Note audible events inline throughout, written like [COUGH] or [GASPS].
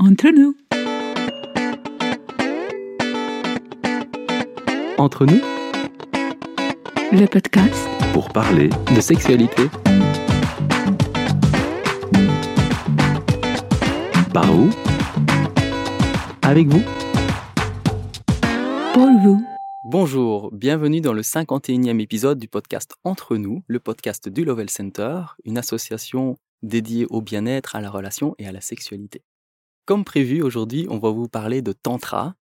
Entre nous. Entre nous, Le podcast pour parler de sexualité. Par où? Avec vous pour vous. Bonjour, bienvenue dans le 51e épisode du podcast Entre nous, le podcast du Lovell Center, une association dédiée au bien-être, à la relation et à la sexualité. Comme prévu, aujourd'hui, on va vous parler de Tantra.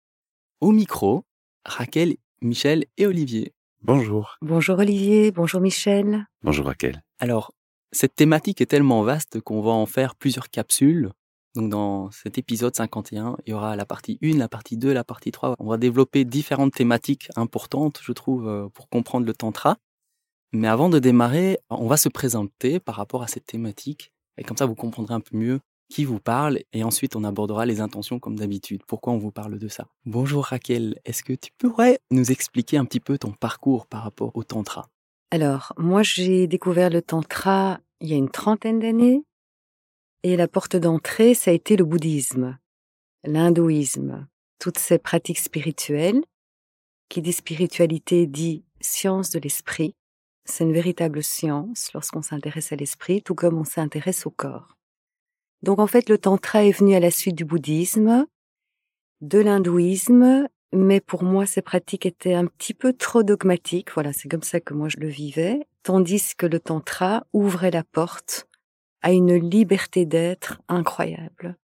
Au micro, Raquel, Michel et Olivier. Bonjour. Bonjour Olivier, bonjour Michel. Bonjour Raquel. Alors, cette thématique est tellement vaste qu'on va en faire plusieurs capsules. Donc, dans cet épisode 51, il y aura la partie 1, la partie 2, la partie 3. On va développer différentes thématiques importantes, je trouve, euh, pour comprendre le Tantra. Mais avant de démarrer, on va se présenter par rapport à cette thématique. Et comme ça, vous comprendrez un peu mieux qui vous parle. Et ensuite, on abordera les intentions comme d'habitude. Pourquoi on vous parle de ça? Bonjour Raquel, est-ce que tu pourrais nous expliquer un petit peu ton parcours par rapport au Tantra? Alors, moi j'ai découvert le tantra il y a une trentaine d'années et la porte d'entrée, ça a été le bouddhisme, l'hindouisme, toutes ces pratiques spirituelles. Qui dit spiritualité dit science de l'esprit. C'est une véritable science lorsqu'on s'intéresse à l'esprit, tout comme on s'intéresse au corps. Donc en fait, le tantra est venu à la suite du bouddhisme, de l'hindouisme, mais pour moi, ces pratiques étaient un petit peu trop dogmatiques. Voilà, c'est comme ça que moi je le vivais. Tandis que le tantra ouvrait la porte à une liberté d'être incroyable.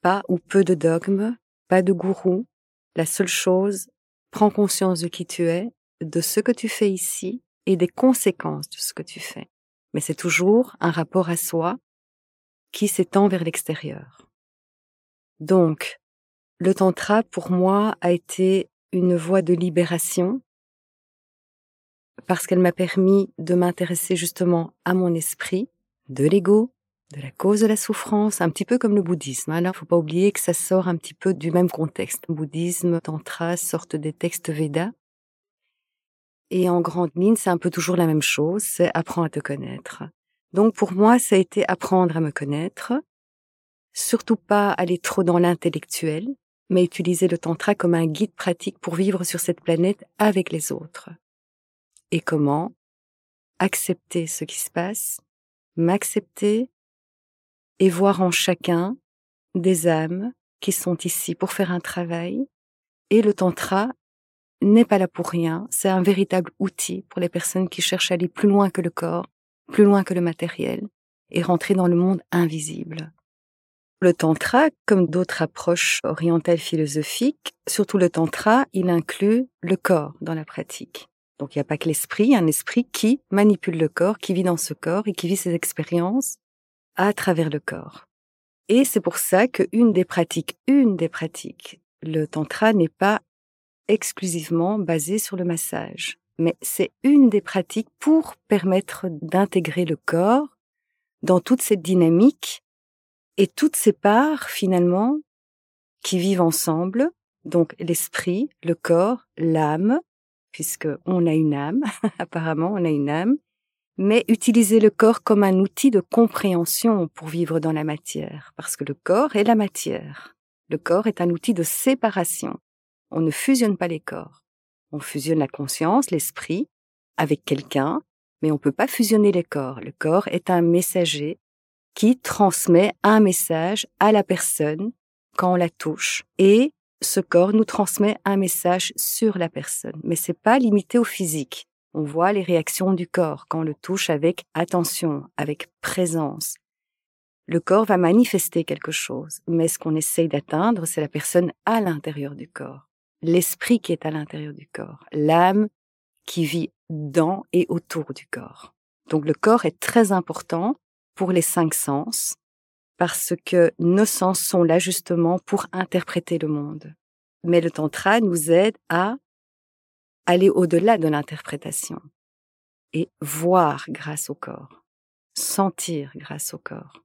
Pas ou peu de dogmes, pas de gourou. La seule chose, prends conscience de qui tu es, de ce que tu fais ici et des conséquences de ce que tu fais. Mais c'est toujours un rapport à soi qui s'étend vers l'extérieur. Donc, le tantra, pour moi, a été une voie de libération parce qu'elle m'a permis de m'intéresser justement à mon esprit, de l'ego, de la cause de la souffrance, un petit peu comme le bouddhisme. Alors, faut pas oublier que ça sort un petit peu du même contexte. Bouddhisme, tantra sortent des textes Védas. Et en grande ligne, c'est un peu toujours la même chose, c'est apprendre à te connaître. Donc pour moi, ça a été apprendre à me connaître, surtout pas aller trop dans l'intellectuel, mais utiliser le tantra comme un guide pratique pour vivre sur cette planète avec les autres. Et comment? Accepter ce qui se passe, m'accepter et voir en chacun des âmes qui sont ici pour faire un travail. Et le tantra n'est pas là pour rien, c'est un véritable outil pour les personnes qui cherchent à aller plus loin que le corps, plus loin que le matériel, et rentrer dans le monde invisible. Le tantra, comme d'autres approches orientales philosophiques, surtout le tantra, il inclut le corps dans la pratique. Donc il n'y a pas que l'esprit, un esprit qui manipule le corps, qui vit dans ce corps et qui vit ses expériences à travers le corps. Et c'est pour ça qu'une des pratiques, une des pratiques, le tantra n'est pas exclusivement basée sur le massage, mais c'est une des pratiques pour permettre d'intégrer le corps dans toute cette dynamique et toutes ces parts finalement qui vivent ensemble, donc l'esprit, le corps, l'âme, puisque on a une âme, [LAUGHS] apparemment on a une âme, mais utiliser le corps comme un outil de compréhension pour vivre dans la matière, parce que le corps est la matière. Le corps est un outil de séparation. On ne fusionne pas les corps. On fusionne la conscience, l'esprit, avec quelqu'un, mais on ne peut pas fusionner les corps. Le corps est un messager qui transmet un message à la personne quand on la touche. Et ce corps nous transmet un message sur la personne. Mais c'est pas limité au physique. On voit les réactions du corps quand on le touche avec attention, avec présence. Le corps va manifester quelque chose, mais ce qu'on essaye d'atteindre, c'est la personne à l'intérieur du corps, l'esprit qui est à l'intérieur du corps, l'âme qui vit dans et autour du corps. Donc le corps est très important pour les cinq sens, parce que nos sens sont là justement pour interpréter le monde. Mais le tantra nous aide à aller au-delà de l'interprétation et voir grâce au corps, sentir grâce au corps.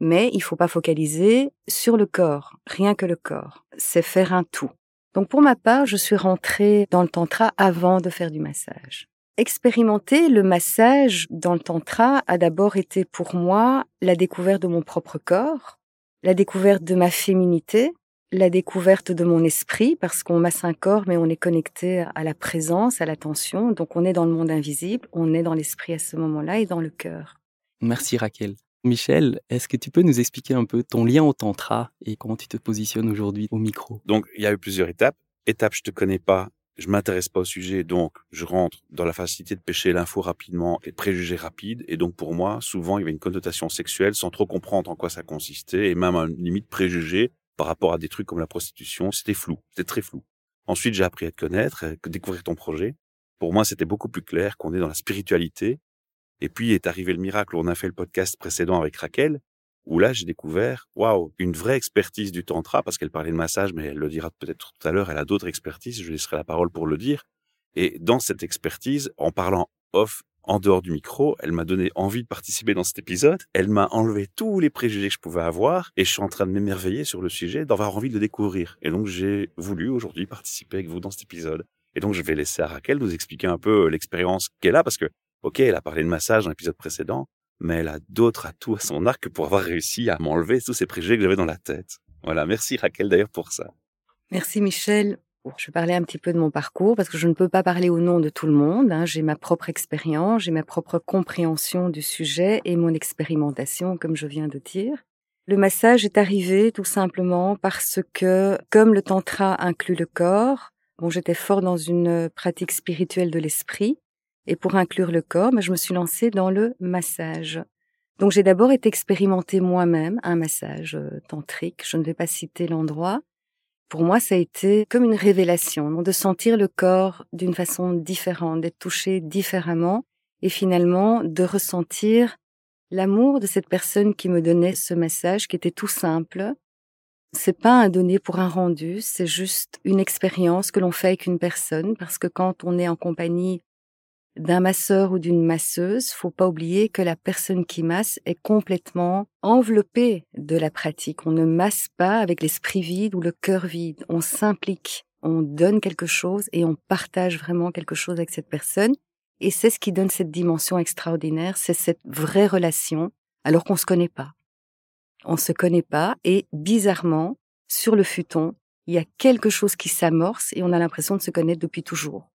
Mais il faut pas focaliser sur le corps, rien que le corps. C'est faire un tout. Donc pour ma part, je suis rentrée dans le tantra avant de faire du massage. Expérimenter le massage dans le tantra a d'abord été pour moi la découverte de mon propre corps, la découverte de ma féminité, la découverte de mon esprit, parce qu'on masse un corps, mais on est connecté à la présence, à l'attention. Donc on est dans le monde invisible, on est dans l'esprit à ce moment-là et dans le cœur. Merci Raquel. Michel, est-ce que tu peux nous expliquer un peu ton lien au tantra et comment tu te positionnes aujourd'hui au micro? Donc, il y a eu plusieurs étapes. Étape, je te connais pas, je m'intéresse pas au sujet, donc je rentre dans la facilité de pêcher l'info rapidement et préjugés rapides. Et donc, pour moi, souvent, il y avait une connotation sexuelle sans trop comprendre en quoi ça consistait et même un limite préjugé par rapport à des trucs comme la prostitution. C'était flou, c'était très flou. Ensuite, j'ai appris à te connaître, à découvrir ton projet. Pour moi, c'était beaucoup plus clair qu'on est dans la spiritualité et puis est arrivé le miracle on a fait le podcast précédent avec Raquel, où là j'ai découvert, waouh, une vraie expertise du tantra, parce qu'elle parlait de massage, mais elle le dira peut-être tout à l'heure, elle a d'autres expertises, je laisserai la parole pour le dire. Et dans cette expertise, en parlant off, en dehors du micro, elle m'a donné envie de participer dans cet épisode. Elle m'a enlevé tous les préjugés que je pouvais avoir et je suis en train de m'émerveiller sur le sujet, d'avoir envie de le découvrir. Et donc j'ai voulu aujourd'hui participer avec vous dans cet épisode. Et donc je vais laisser à Raquel nous expliquer un peu l'expérience qu'elle a parce que Ok, elle a parlé de massage dans l'épisode précédent, mais elle a d'autres atouts à son arc pour avoir réussi à m'enlever tous ces préjugés que j'avais dans la tête. Voilà, merci Raquel d'ailleurs pour ça. Merci Michel. Je vais parler un petit peu de mon parcours parce que je ne peux pas parler au nom de tout le monde. Hein. J'ai ma propre expérience, j'ai ma propre compréhension du sujet et mon expérimentation, comme je viens de dire. Le massage est arrivé tout simplement parce que, comme le tantra inclut le corps, bon, j'étais fort dans une pratique spirituelle de l'esprit et pour inclure le corps, ben, je me suis lancée dans le massage. Donc j'ai d'abord été expérimenter moi-même un massage euh, tantrique. Je ne vais pas citer l'endroit. Pour moi, ça a été comme une révélation, de sentir le corps d'une façon différente, d'être touché différemment et finalement de ressentir l'amour de cette personne qui me donnait ce massage qui était tout simple. C'est pas un donné pour un rendu, c'est juste une expérience que l'on fait avec une personne parce que quand on est en compagnie d'un masseur ou d'une masseuse, faut pas oublier que la personne qui masse est complètement enveloppée de la pratique. On ne masse pas avec l'esprit vide ou le cœur vide. On s'implique, on donne quelque chose et on partage vraiment quelque chose avec cette personne. Et c'est ce qui donne cette dimension extraordinaire, c'est cette vraie relation, alors qu'on se connaît pas. On se connaît pas et bizarrement, sur le futon, il y a quelque chose qui s'amorce et on a l'impression de se connaître depuis toujours.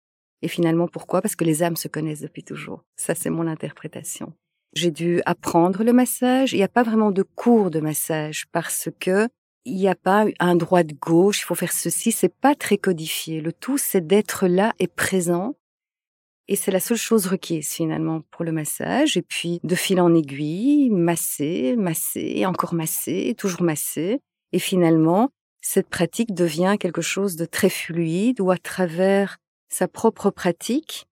Et finalement, pourquoi? Parce que les âmes se connaissent depuis toujours. Ça, c'est mon interprétation. J'ai dû apprendre le massage. Il n'y a pas vraiment de cours de massage parce que il n'y a pas un droit de gauche. Il faut faire ceci. C'est pas très codifié. Le tout, c'est d'être là et présent. Et c'est la seule chose requise finalement pour le massage. Et puis, de fil en aiguille, masser, masser, encore masser, toujours masser. Et finalement, cette pratique devient quelque chose de très fluide où à travers sa propre pratique,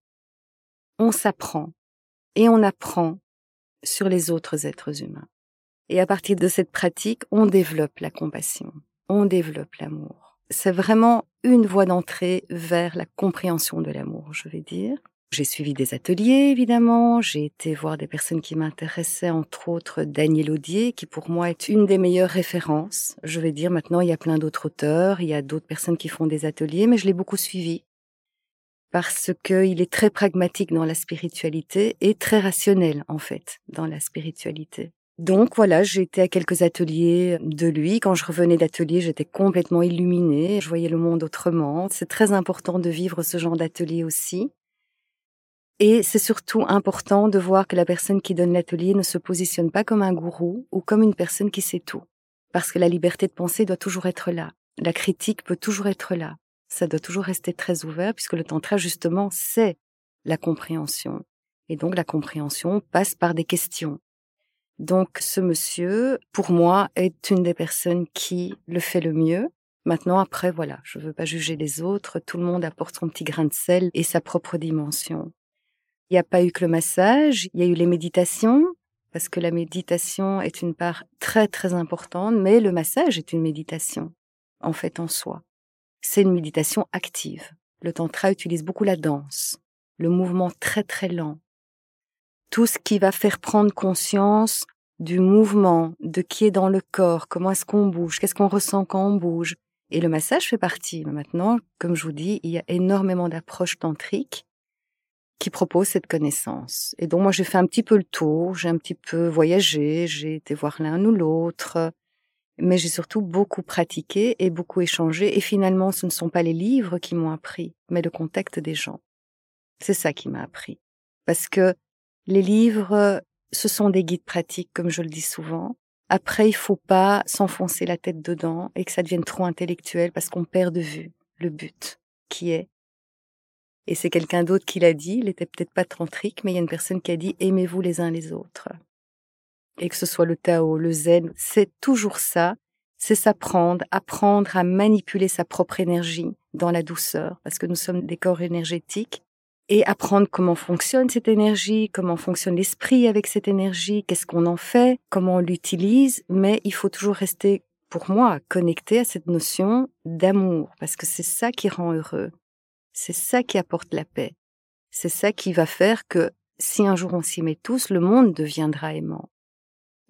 on s'apprend et on apprend sur les autres êtres humains. Et à partir de cette pratique, on développe la compassion, on développe l'amour. C'est vraiment une voie d'entrée vers la compréhension de l'amour, je vais dire. J'ai suivi des ateliers, évidemment. J'ai été voir des personnes qui m'intéressaient, entre autres Daniel Audier, qui pour moi est une des meilleures références. Je vais dire maintenant, il y a plein d'autres auteurs, il y a d'autres personnes qui font des ateliers, mais je l'ai beaucoup suivi parce qu'il est très pragmatique dans la spiritualité et très rationnel en fait dans la spiritualité. Donc voilà, j'ai été à quelques ateliers de lui. Quand je revenais d'atelier, j'étais complètement illuminée. Je voyais le monde autrement. C'est très important de vivre ce genre d'atelier aussi. Et c'est surtout important de voir que la personne qui donne l'atelier ne se positionne pas comme un gourou ou comme une personne qui sait tout. Parce que la liberté de penser doit toujours être là. La critique peut toujours être là ça doit toujours rester très ouvert puisque le tantra, justement, c'est la compréhension. Et donc, la compréhension passe par des questions. Donc, ce monsieur, pour moi, est une des personnes qui le fait le mieux. Maintenant, après, voilà, je ne veux pas juger les autres. Tout le monde apporte son petit grain de sel et sa propre dimension. Il n'y a pas eu que le massage, il y a eu les méditations, parce que la méditation est une part très très importante, mais le massage est une méditation, en fait, en soi c'est une méditation active. Le tantra utilise beaucoup la danse, le mouvement très très lent. Tout ce qui va faire prendre conscience du mouvement, de qui est dans le corps, comment est-ce qu'on bouge, qu'est-ce qu'on ressent quand on bouge. Et le massage fait partie. maintenant, comme je vous dis, il y a énormément d'approches tantriques qui proposent cette connaissance. Et donc moi j'ai fait un petit peu le tour, j'ai un petit peu voyagé, j'ai été voir l'un ou l'autre, mais j'ai surtout beaucoup pratiqué et beaucoup échangé. Et finalement, ce ne sont pas les livres qui m'ont appris, mais le contact des gens. C'est ça qui m'a appris. Parce que les livres, ce sont des guides pratiques, comme je le dis souvent. Après, il faut pas s'enfoncer la tête dedans et que ça devienne trop intellectuel parce qu'on perd de vue le but qui est. Et c'est quelqu'un d'autre qui l'a dit, il était peut-être pas tantrique, mais il y a une personne qui a dit aimez-vous les uns les autres. Et que ce soit le Tao, le Zen, c'est toujours ça, c'est s'apprendre, apprendre à manipuler sa propre énergie dans la douceur, parce que nous sommes des corps énergétiques et apprendre comment fonctionne cette énergie, comment fonctionne l'esprit avec cette énergie, qu'est-ce qu'on en fait, comment on l'utilise, mais il faut toujours rester, pour moi, connecté à cette notion d'amour, parce que c'est ça qui rend heureux, c'est ça qui apporte la paix, c'est ça qui va faire que si un jour on s'y met tous, le monde deviendra aimant.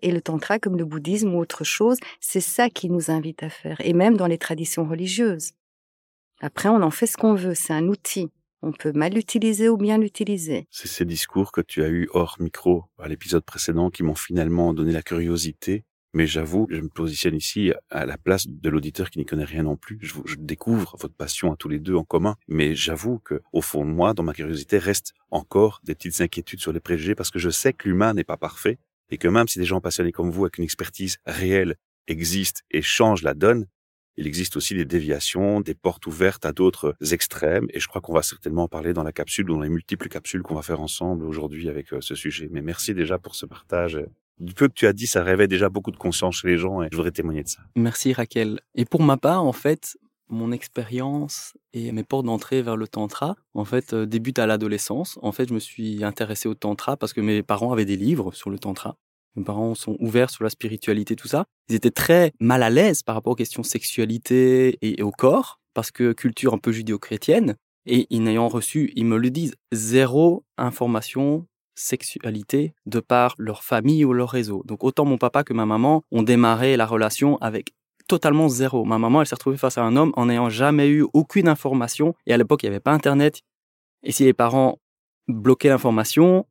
Et le tantra, comme le bouddhisme ou autre chose, c'est ça qui nous invite à faire, et même dans les traditions religieuses. Après, on en fait ce qu'on veut, c'est un outil. On peut mal l'utiliser ou bien l'utiliser. C'est ces discours que tu as eus hors micro à l'épisode précédent qui m'ont finalement donné la curiosité. Mais j'avoue, je me positionne ici à la place de l'auditeur qui n'y connaît rien non plus. Je, découvre votre passion à tous les deux en commun. Mais j'avoue que, au fond de moi, dans ma curiosité, reste encore des petites inquiétudes sur les préjugés parce que je sais que l'humain n'est pas parfait et que même si des gens passionnés comme vous, avec une expertise réelle, existent et changent la donne, il existe aussi des déviations, des portes ouvertes à d'autres extrêmes, et je crois qu'on va certainement en parler dans la capsule, dans les multiples capsules qu'on va faire ensemble aujourd'hui avec euh, ce sujet. Mais merci déjà pour ce partage. Du peu que tu as dit, ça réveille déjà beaucoup de conscience chez les gens, et je voudrais témoigner de ça. Merci Raquel. Et pour ma part, en fait, mon expérience et mes portes d'entrée vers le tantra, en fait, euh, débutent à l'adolescence. En fait, je me suis intéressé au tantra parce que mes parents avaient des livres sur le tantra. Mes parents sont ouverts sur la spiritualité, tout ça. Ils étaient très mal à l'aise par rapport aux questions sexualité et, au corps, parce que culture un peu judéo-chrétienne. Et ils n'ayant reçu, ils me le disent, zéro information sexualité de par leur famille ou leur réseau. Donc autant mon papa que ma maman ont démarré la relation avec totalement zéro. Ma maman, elle s'est retrouvée face à un homme en n'ayant jamais eu aucune information. Et à l'époque, il n'y avait pas Internet. Et si les parents bloquaient l'information,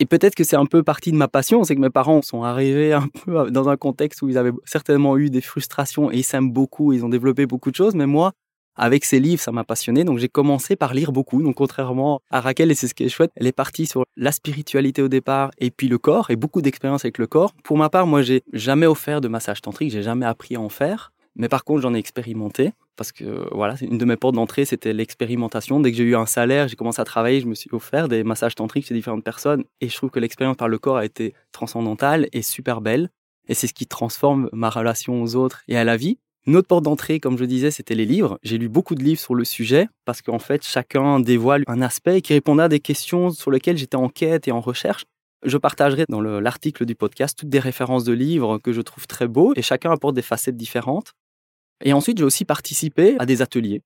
et peut-être que c'est un peu partie de ma passion, c'est que mes parents sont arrivés un peu dans un contexte où ils avaient certainement eu des frustrations et ils s'aiment beaucoup, ils ont développé beaucoup de choses, mais moi, avec ces livres, ça m'a passionné, donc j'ai commencé par lire beaucoup. Donc contrairement à Raquel, et c'est ce qui est chouette, elle est partie sur la spiritualité au départ et puis le corps, et beaucoup d'expérience avec le corps. Pour ma part, moi, j'ai jamais offert de massage tantrique, j'ai jamais appris à en faire. Mais par contre, j'en ai expérimenté parce que voilà, une de mes portes d'entrée, c'était l'expérimentation. Dès que j'ai eu un salaire, j'ai commencé à travailler, je me suis offert des massages tantriques chez différentes personnes et je trouve que l'expérience par le corps a été transcendantale et super belle. Et c'est ce qui transforme ma relation aux autres et à la vie. Une autre porte d'entrée, comme je disais, c'était les livres. J'ai lu beaucoup de livres sur le sujet parce qu'en fait, chacun dévoile un aspect qui répondait à des questions sur lesquelles j'étais en quête et en recherche. Je partagerai dans l'article du podcast toutes des références de livres que je trouve très beaux et chacun apporte des facettes différentes. Et ensuite, j'ai aussi participé à des ateliers.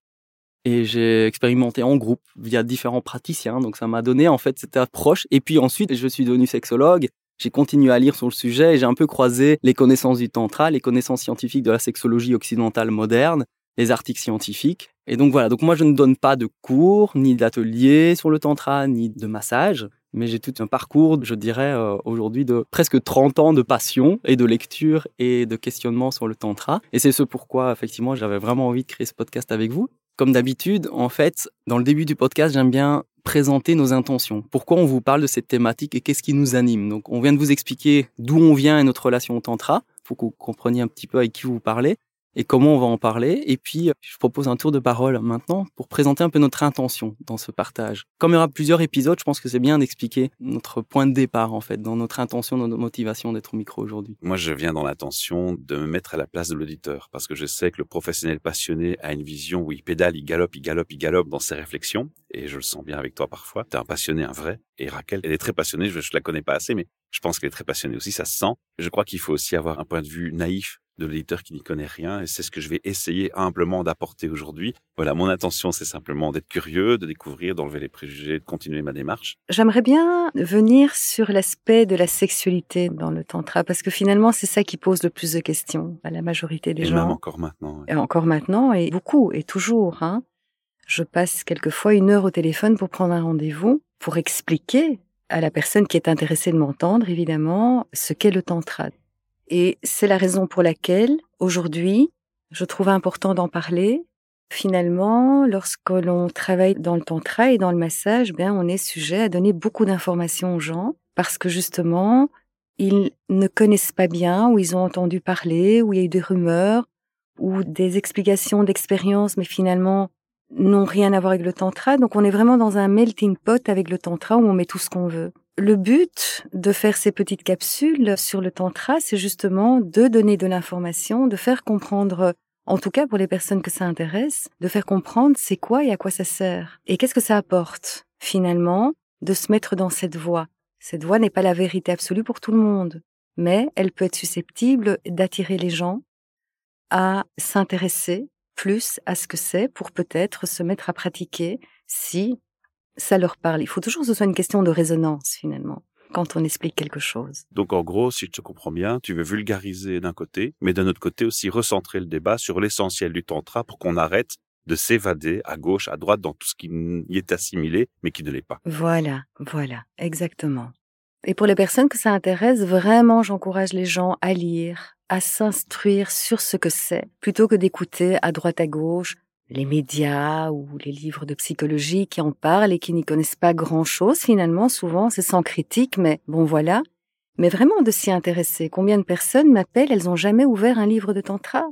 Et j'ai expérimenté en groupe via différents praticiens. Donc ça m'a donné en fait cette approche. Et puis ensuite, je suis devenu sexologue. J'ai continué à lire sur le sujet et j'ai un peu croisé les connaissances du tantra, les connaissances scientifiques de la sexologie occidentale moderne, les articles scientifiques. Et donc voilà, donc moi je ne donne pas de cours, ni d'ateliers sur le tantra, ni de massage mais j'ai tout un parcours, je dirais, euh, aujourd'hui de presque 30 ans de passion et de lecture et de questionnement sur le tantra. Et c'est ce pourquoi, effectivement, j'avais vraiment envie de créer ce podcast avec vous. Comme d'habitude, en fait, dans le début du podcast, j'aime bien présenter nos intentions. Pourquoi on vous parle de cette thématique et qu'est-ce qui nous anime? Donc, on vient de vous expliquer d'où on vient et notre relation au tantra. Faut que vous compreniez un petit peu avec qui vous parlez et comment on va en parler. Et puis, je propose un tour de parole maintenant pour présenter un peu notre intention dans ce partage. Comme il y aura plusieurs épisodes, je pense que c'est bien d'expliquer notre point de départ, en fait, dans notre intention, dans notre motivation d'être au micro aujourd'hui. Moi, je viens dans l'intention de me mettre à la place de l'auditeur parce que je sais que le professionnel passionné a une vision où il pédale, il galope, il galope, il galope dans ses réflexions. Et je le sens bien avec toi parfois. T'es un passionné, un vrai. Et Raquel, elle est très passionnée. Je, je la connais pas assez, mais je pense qu'elle est très passionnée aussi. Ça se sent. Je crois qu'il faut aussi avoir un point de vue naïf de l'éditeur qui n'y connaît rien et c'est ce que je vais essayer humblement d'apporter aujourd'hui. Voilà, mon intention c'est simplement d'être curieux, de découvrir, d'enlever les préjugés, de continuer ma démarche. J'aimerais bien venir sur l'aspect de la sexualité dans le tantra parce que finalement c'est ça qui pose le plus de questions à la majorité des et gens. Même encore maintenant. Et encore maintenant et beaucoup et toujours. Hein. Je passe quelquefois une heure au téléphone pour prendre un rendez-vous pour expliquer à la personne qui est intéressée de m'entendre, évidemment, ce qu'est le tantra. Et c'est la raison pour laquelle, aujourd'hui, je trouve important d'en parler. Finalement, lorsque l'on travaille dans le tantra et dans le massage, ben, on est sujet à donner beaucoup d'informations aux gens parce que justement, ils ne connaissent pas bien, ou ils ont entendu parler, ou il y a eu des rumeurs, ou des explications d'expérience, mais finalement n'ont rien à voir avec le tantra. Donc on est vraiment dans un melting pot avec le tantra où on met tout ce qu'on veut. Le but de faire ces petites capsules sur le tantra, c'est justement de donner de l'information, de faire comprendre, en tout cas pour les personnes que ça intéresse, de faire comprendre c'est quoi et à quoi ça sert. Et qu'est-ce que ça apporte, finalement, de se mettre dans cette voie? Cette voie n'est pas la vérité absolue pour tout le monde, mais elle peut être susceptible d'attirer les gens à s'intéresser plus à ce que c'est pour peut-être se mettre à pratiquer si ça leur parle. Il faut toujours que ce soit une question de résonance finalement quand on explique quelque chose. Donc en gros, si je te comprends bien, tu veux vulgariser d'un côté, mais d'un autre côté aussi recentrer le débat sur l'essentiel du tantra pour qu'on arrête de s'évader à gauche, à droite dans tout ce qui y est assimilé, mais qui ne l'est pas. Voilà, voilà, exactement. Et pour les personnes que ça intéresse, vraiment, j'encourage les gens à lire, à s'instruire sur ce que c'est, plutôt que d'écouter à droite à gauche les médias ou les livres de psychologie qui en parlent et qui n'y connaissent pas grand-chose finalement. Souvent, c'est sans critique, mais bon voilà. Mais vraiment de s'y intéresser. Combien de personnes m'appellent, elles n'ont jamais ouvert un livre de tantra?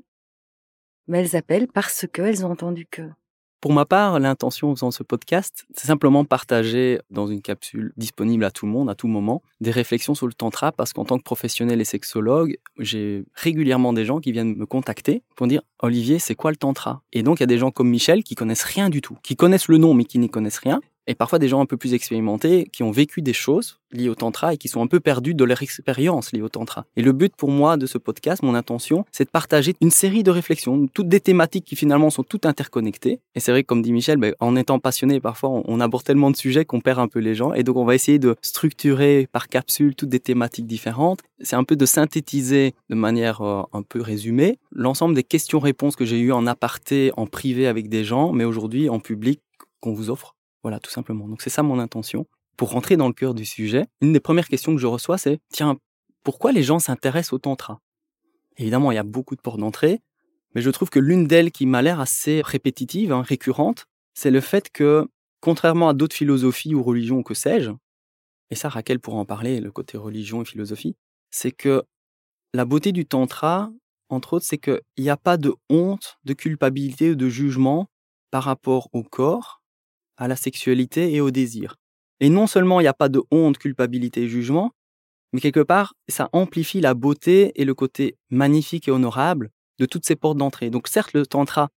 Mais elles appellent parce qu'elles ont entendu que. Pour ma part, l'intention en faisant ce podcast, c'est simplement partager dans une capsule disponible à tout le monde, à tout moment, des réflexions sur le tantra, parce qu'en tant que professionnel et sexologue, j'ai régulièrement des gens qui viennent me contacter pour dire Olivier, c'est quoi le tantra? Et donc il y a des gens comme Michel qui connaissent rien du tout, qui connaissent le nom mais qui n'y connaissent rien, et parfois des gens un peu plus expérimentés qui ont vécu des choses liées au tantra et qui sont un peu perdus de leur expérience liée au tantra. Et le but pour moi de ce podcast, mon intention, c'est de partager une série de réflexions, toutes des thématiques qui finalement sont toutes interconnectées. Et c'est vrai que comme dit Michel, ben, en étant passionné, parfois on, aborde tellement de sujets qu'on perd un peu les gens. Et donc on va essayer de structurer par capsule toutes des thématiques différentes. C'est un peu de synthétiser de manière euh, un peu résumée l'ensemble des questions-réponses que j'ai eues en aparté, en privé avec des gens, mais aujourd'hui en public qu'on vous offre voilà, tout simplement. Donc c'est ça mon intention. Pour rentrer dans le cœur du sujet, une des premières questions que je reçois, c'est tiens, pourquoi les gens s'intéressent au tantra? Évidemment, il y a beaucoup de portes d'entrée, mais je trouve que l'une d'elles qui m'a l'air assez répétitive, hein, récurrente, c'est le fait que, contrairement à d'autres philosophies ou religions, que sais-je, et ça Raquel pourra en parler, le côté religion et philosophie, c'est que la beauté du tantra, entre autres, c'est qu'il n'y a pas de honte, de culpabilité ou de jugement par rapport au corps, à la sexualité et au désir. Et non seulement il n'y a pas de honte, culpabilité et jugement, mais quelque part, ça amplifie la beauté et le côté magnifique et honorable de toutes ces portes d'entrée. Donc certes, le tantra,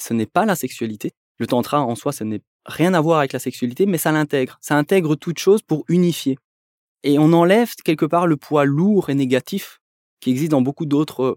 ce n'est pas la sexualité. Le tantra en soi, ce n'est rien à voir avec la sexualité, mais ça l'intègre. Ça intègre toute chose pour unifier. Et on enlève quelque part le poids lourd et négatif qui existe dans beaucoup d'autres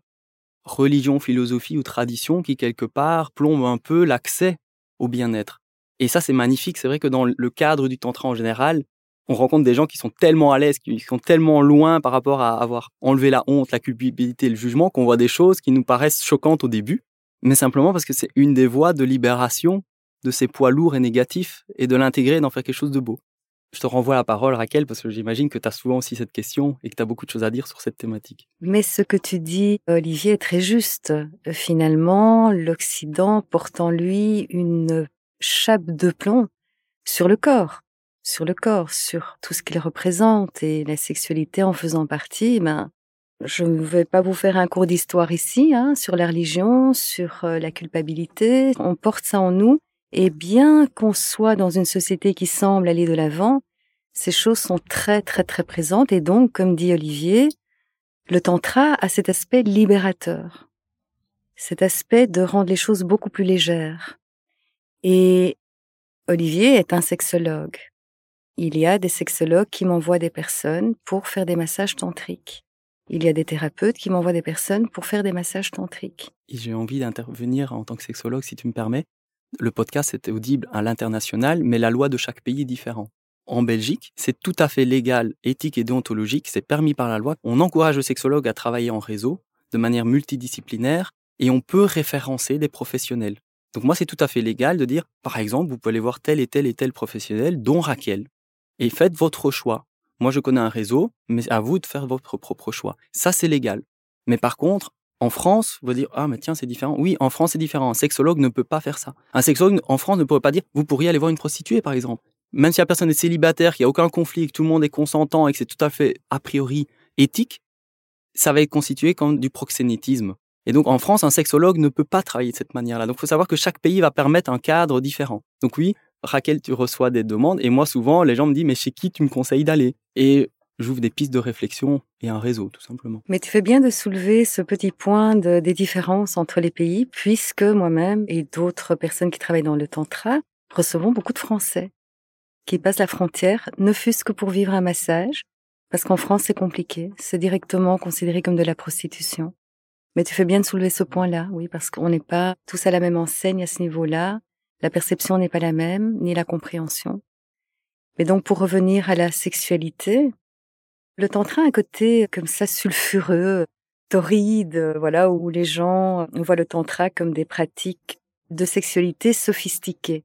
religions, philosophies ou traditions qui quelque part plombent un peu l'accès au bien-être. Et ça, c'est magnifique. C'est vrai que dans le cadre du tantra en général, on rencontre des gens qui sont tellement à l'aise, qui sont tellement loin par rapport à avoir enlevé la honte, la culpabilité, le jugement, qu'on voit des choses qui nous paraissent choquantes au début, mais simplement parce que c'est une des voies de libération de ces poids lourds et négatifs et de l'intégrer et d'en faire quelque chose de beau. Je te renvoie la parole, Raquel, parce que j'imagine que tu as souvent aussi cette question et que tu as beaucoup de choses à dire sur cette thématique. Mais ce que tu dis, Olivier, est très juste. Finalement, l'Occident porte en lui une chape de plomb sur le corps, sur le corps, sur tout ce qu'il représente et la sexualité en faisant partie, ben, je ne vais pas vous faire un cours d'histoire ici, hein, sur la religion, sur euh, la culpabilité. On porte ça en nous. Et bien qu'on soit dans une société qui semble aller de l'avant, ces choses sont très, très, très présentes. Et donc, comme dit Olivier, le tantra a cet aspect libérateur. Cet aspect de rendre les choses beaucoup plus légères. Et Olivier est un sexologue. Il y a des sexologues qui m'envoient des personnes pour faire des massages tantriques. Il y a des thérapeutes qui m'envoient des personnes pour faire des massages tantriques. J'ai envie d'intervenir en tant que sexologue, si tu me permets. Le podcast est audible à l'international, mais la loi de chaque pays est différente. En Belgique, c'est tout à fait légal, éthique et déontologique, c'est permis par la loi. On encourage le sexologue à travailler en réseau, de manière multidisciplinaire, et on peut référencer des professionnels. Donc moi, c'est tout à fait légal de dire, par exemple, vous pouvez aller voir tel et tel et tel professionnel, dont Raquel, et faites votre choix. Moi, je connais un réseau, mais à vous de faire votre propre choix. Ça, c'est légal. Mais par contre, en France, vous dire ah mais tiens c'est différent. Oui, en France c'est différent. Un sexologue ne peut pas faire ça. Un sexologue en France ne pourrait pas dire vous pourriez aller voir une prostituée par exemple. Même si la personne est célibataire, qu'il n'y a aucun conflit, que tout le monde est consentant et que c'est tout à fait a priori éthique, ça va être constitué comme du proxénétisme. Et donc en France, un sexologue ne peut pas travailler de cette manière-là. Donc il faut savoir que chaque pays va permettre un cadre différent. Donc oui, Raquel, tu reçois des demandes et moi souvent les gens me disent mais chez qui tu me conseilles d'aller? Et j'ouvre des pistes de réflexion et un réseau, tout simplement. Mais tu fais bien de soulever ce petit point de, des différences entre les pays, puisque moi-même et d'autres personnes qui travaillent dans le tantra recevons beaucoup de Français qui passent la frontière, ne fût-ce que pour vivre un massage, parce qu'en France c'est compliqué, c'est directement considéré comme de la prostitution. Mais tu fais bien de soulever ce point-là, oui, parce qu'on n'est pas tous à la même enseigne à ce niveau-là, la perception n'est pas la même, ni la compréhension. Mais donc pour revenir à la sexualité, le tantra a un côté comme ça sulfureux, torride, voilà, où les gens voient le tantra comme des pratiques de sexualité sophistiquées,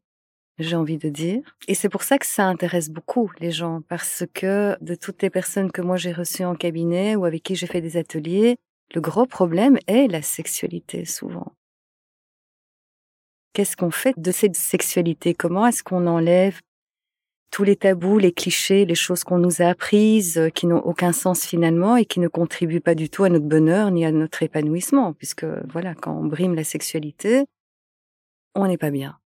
j'ai envie de dire. Et c'est pour ça que ça intéresse beaucoup les gens, parce que de toutes les personnes que moi j'ai reçues en cabinet ou avec qui j'ai fait des ateliers, le gros problème est la sexualité souvent. Qu'est-ce qu'on fait de cette sexualité? Comment est-ce qu'on enlève tous les tabous, les clichés, les choses qu'on nous a apprises, euh, qui n'ont aucun sens finalement et qui ne contribuent pas du tout à notre bonheur ni à notre épanouissement, puisque voilà, quand on brime la sexualité, on n'est pas bien.